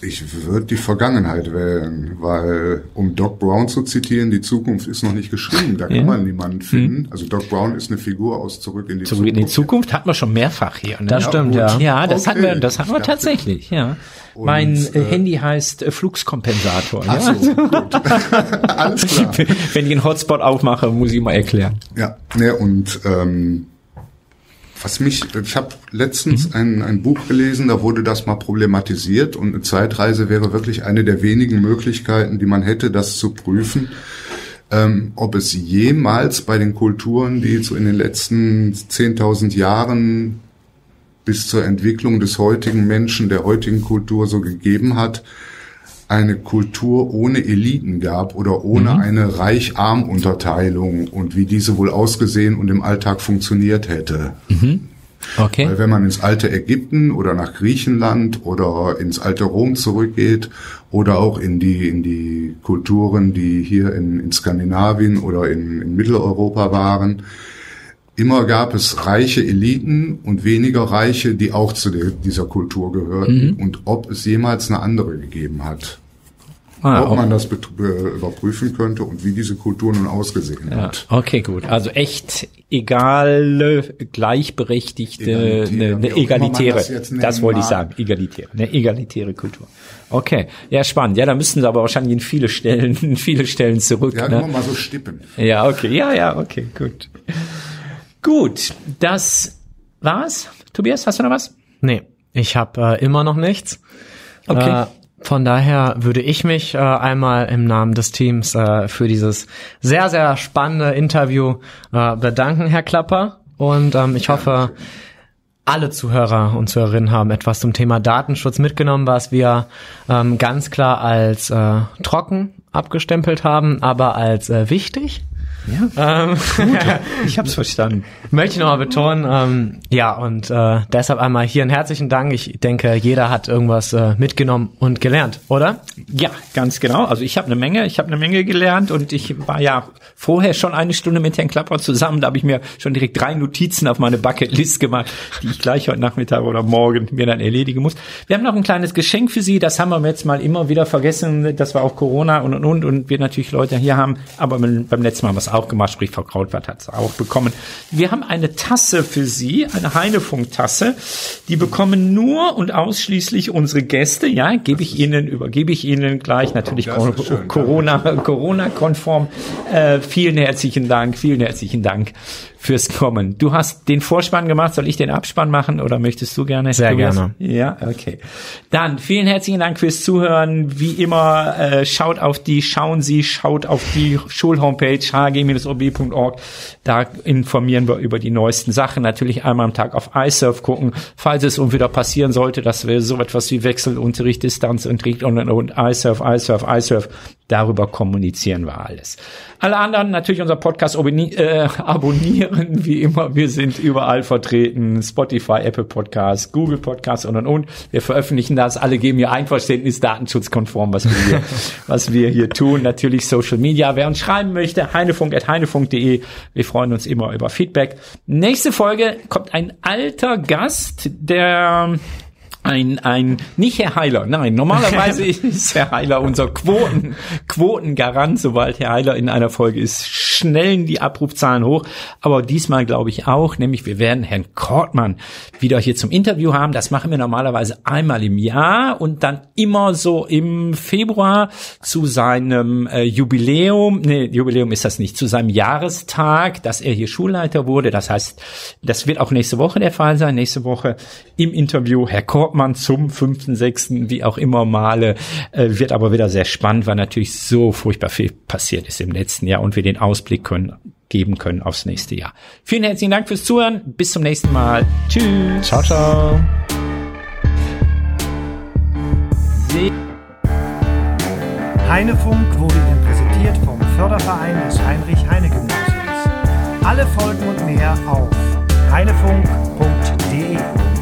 Ich würde die Vergangenheit wählen, weil, um Doc Brown zu zitieren, die Zukunft ist noch nicht geschrieben. Da kann Ja. man niemanden finden. Also Doc Brown ist eine Figur aus Zurück in die Zurück in die Zukunft hatten wir schon mehrfach hier. Ne? Das stimmt, gut. ja. Ja, das Okay. hatten wir, das hatten wir tatsächlich, ja. Und, mein äh, äh, Handy heißt äh, Fluxkompensator. Ach ja? so, gut. Alles klar. Wenn ich einen Hotspot aufmache, muss ich mal erklären. Ja, ne, und ähm, was mich, ich habe letztens ein, ein Buch gelesen, da wurde das mal problematisiert und eine Zeitreise wäre wirklich eine der wenigen Möglichkeiten, die man hätte, das zu prüfen, ähm, ob es jemals bei den Kulturen, die so in den letzten 10.000 Jahren bis zur Entwicklung des heutigen Menschen, der heutigen Kultur so gegeben hat, eine Kultur ohne Eliten gab oder ohne mhm. eine Reich-Arm-Unterteilung und wie diese wohl ausgesehen und im Alltag funktioniert hätte. Mhm. Okay. Weil wenn man ins alte Ägypten oder nach Griechenland oder ins alte Rom zurückgeht oder auch in die, in die Kulturen, die hier in, in Skandinavien oder in, in Mitteleuropa waren, immer gab es reiche Eliten und weniger Reiche, die auch zu der, dieser Kultur gehörten mhm. und ob es jemals eine andere gegeben hat. Ah, ob man das überprüfen könnte und wie diese Kultur nun ausgesehen ja, hat. Okay, gut. Also echt egale, gleichberechtigte, egalitäre, eine, eine egalitäre, das, das wollte ich sagen, egalitäre, eine egalitäre Kultur. Okay, ja spannend. Ja, da müssen sie aber wahrscheinlich in viele Stellen, in viele Stellen zurück. Ja, ne? nur mal so stippen. Ja, okay, ja, ja, okay, gut. Gut, das war's. Tobias, hast du noch was? Nee, ich habe äh, immer noch nichts. Okay. Äh, von daher würde ich mich äh, einmal im Namen des Teams äh, für dieses sehr, sehr spannende Interview äh, bedanken, Herr Klapper. Und ähm, ich hoffe, alle Zuhörer und Zuhörerinnen haben etwas zum Thema Datenschutz mitgenommen, was wir ähm, ganz klar als äh, trocken abgestempelt haben, aber als äh, wichtig. Ja. Ähm, ich habe es verstanden. Möchte ich nochmal betonen. Ähm, ja, und äh, deshalb einmal hier einen herzlichen Dank. Ich denke, jeder hat irgendwas äh, mitgenommen und gelernt, oder? Ja, ganz genau. Also ich habe eine Menge, ich habe eine Menge gelernt und ich war ja vorher schon eine Stunde mit Herrn Klapper zusammen. Da habe ich mir schon direkt drei Notizen auf meine Bucketlist gemacht, die ich gleich heute Nachmittag oder morgen mir dann erledigen muss. Wir haben noch ein kleines Geschenk für Sie. Das haben wir jetzt mal immer wieder vergessen. Das war auch Corona und und und und wir natürlich Leute hier haben. Aber beim letzten Mal was auch gemacht, sprich Frau Krautwart hat es auch bekommen. Wir haben eine Tasse für Sie, eine Heinefunk-Tasse. Die bekommen nur und ausschließlich unsere Gäste. Ja, gebe ich Ihnen, übergebe ich Ihnen gleich natürlich Corona, Corona-konform. Äh, vielen herzlichen Dank, vielen herzlichen Dank fürs Kommen. Du hast den Vorspann gemacht, soll ich den Abspann machen oder möchtest du gerne? Sehr gerne. Ja, okay. Dann vielen herzlichen Dank fürs Zuhören. Wie immer, äh, schaut auf die, schauen Sie, schaut auf die Schulhomepage hg-ob.org. Da informieren wir über die neuesten Sachen. Natürlich einmal am Tag auf iSurf gucken, falls es wieder passieren sollte, dass wir so etwas wie Wechselunterricht, Distanzunterricht und, und, und iSurf, iSurf, iSurf, darüber kommunizieren wir alles. Alle anderen natürlich unser Podcast äh, abonnieren, wie immer. Wir sind überall vertreten. Spotify, Apple Podcasts, Google Podcasts und und und. Wir veröffentlichen das. Alle geben ihr Einverständnis datenschutzkonform, was wir hier, was wir hier tun. Natürlich Social Media. Wer uns schreiben möchte, heinefunk.heinefunk.de. Wir freuen uns immer über Feedback. Nächste Folge kommt ein alter Gast, der ein, ein, nicht Herr Heiler, nein, normalerweise ist Herr Heiler unser Quoten, Quotengarant, sobald Herr Heiler in einer Folge ist, schnellen die Abrufzahlen hoch, aber diesmal glaube ich auch, nämlich wir werden Herrn Kortmann wieder hier zum Interview haben, das machen wir normalerweise einmal im Jahr und dann immer so im Februar zu seinem äh, Jubiläum, nee, Jubiläum ist das nicht, zu seinem Jahrestag, dass er hier Schulleiter wurde, das heißt, das wird auch nächste Woche der Fall sein, nächste Woche im Interview Herr Kortmann Hauptmann zum fünften, sechsten, wie auch immer Male, äh, wird aber wieder sehr spannend, weil natürlich so furchtbar viel passiert ist im letzten Jahr und wir den Ausblick können, geben können aufs nächste Jahr. Vielen herzlichen Dank fürs Zuhören. Bis zum nächsten Mal. Tschüss. Ciao, ciao. Heinefunk wurde Ihnen präsentiert vom Förderverein des Heinrich-Heine-Gymnasiums. Alle Folgen und mehr auf heinefunk.de.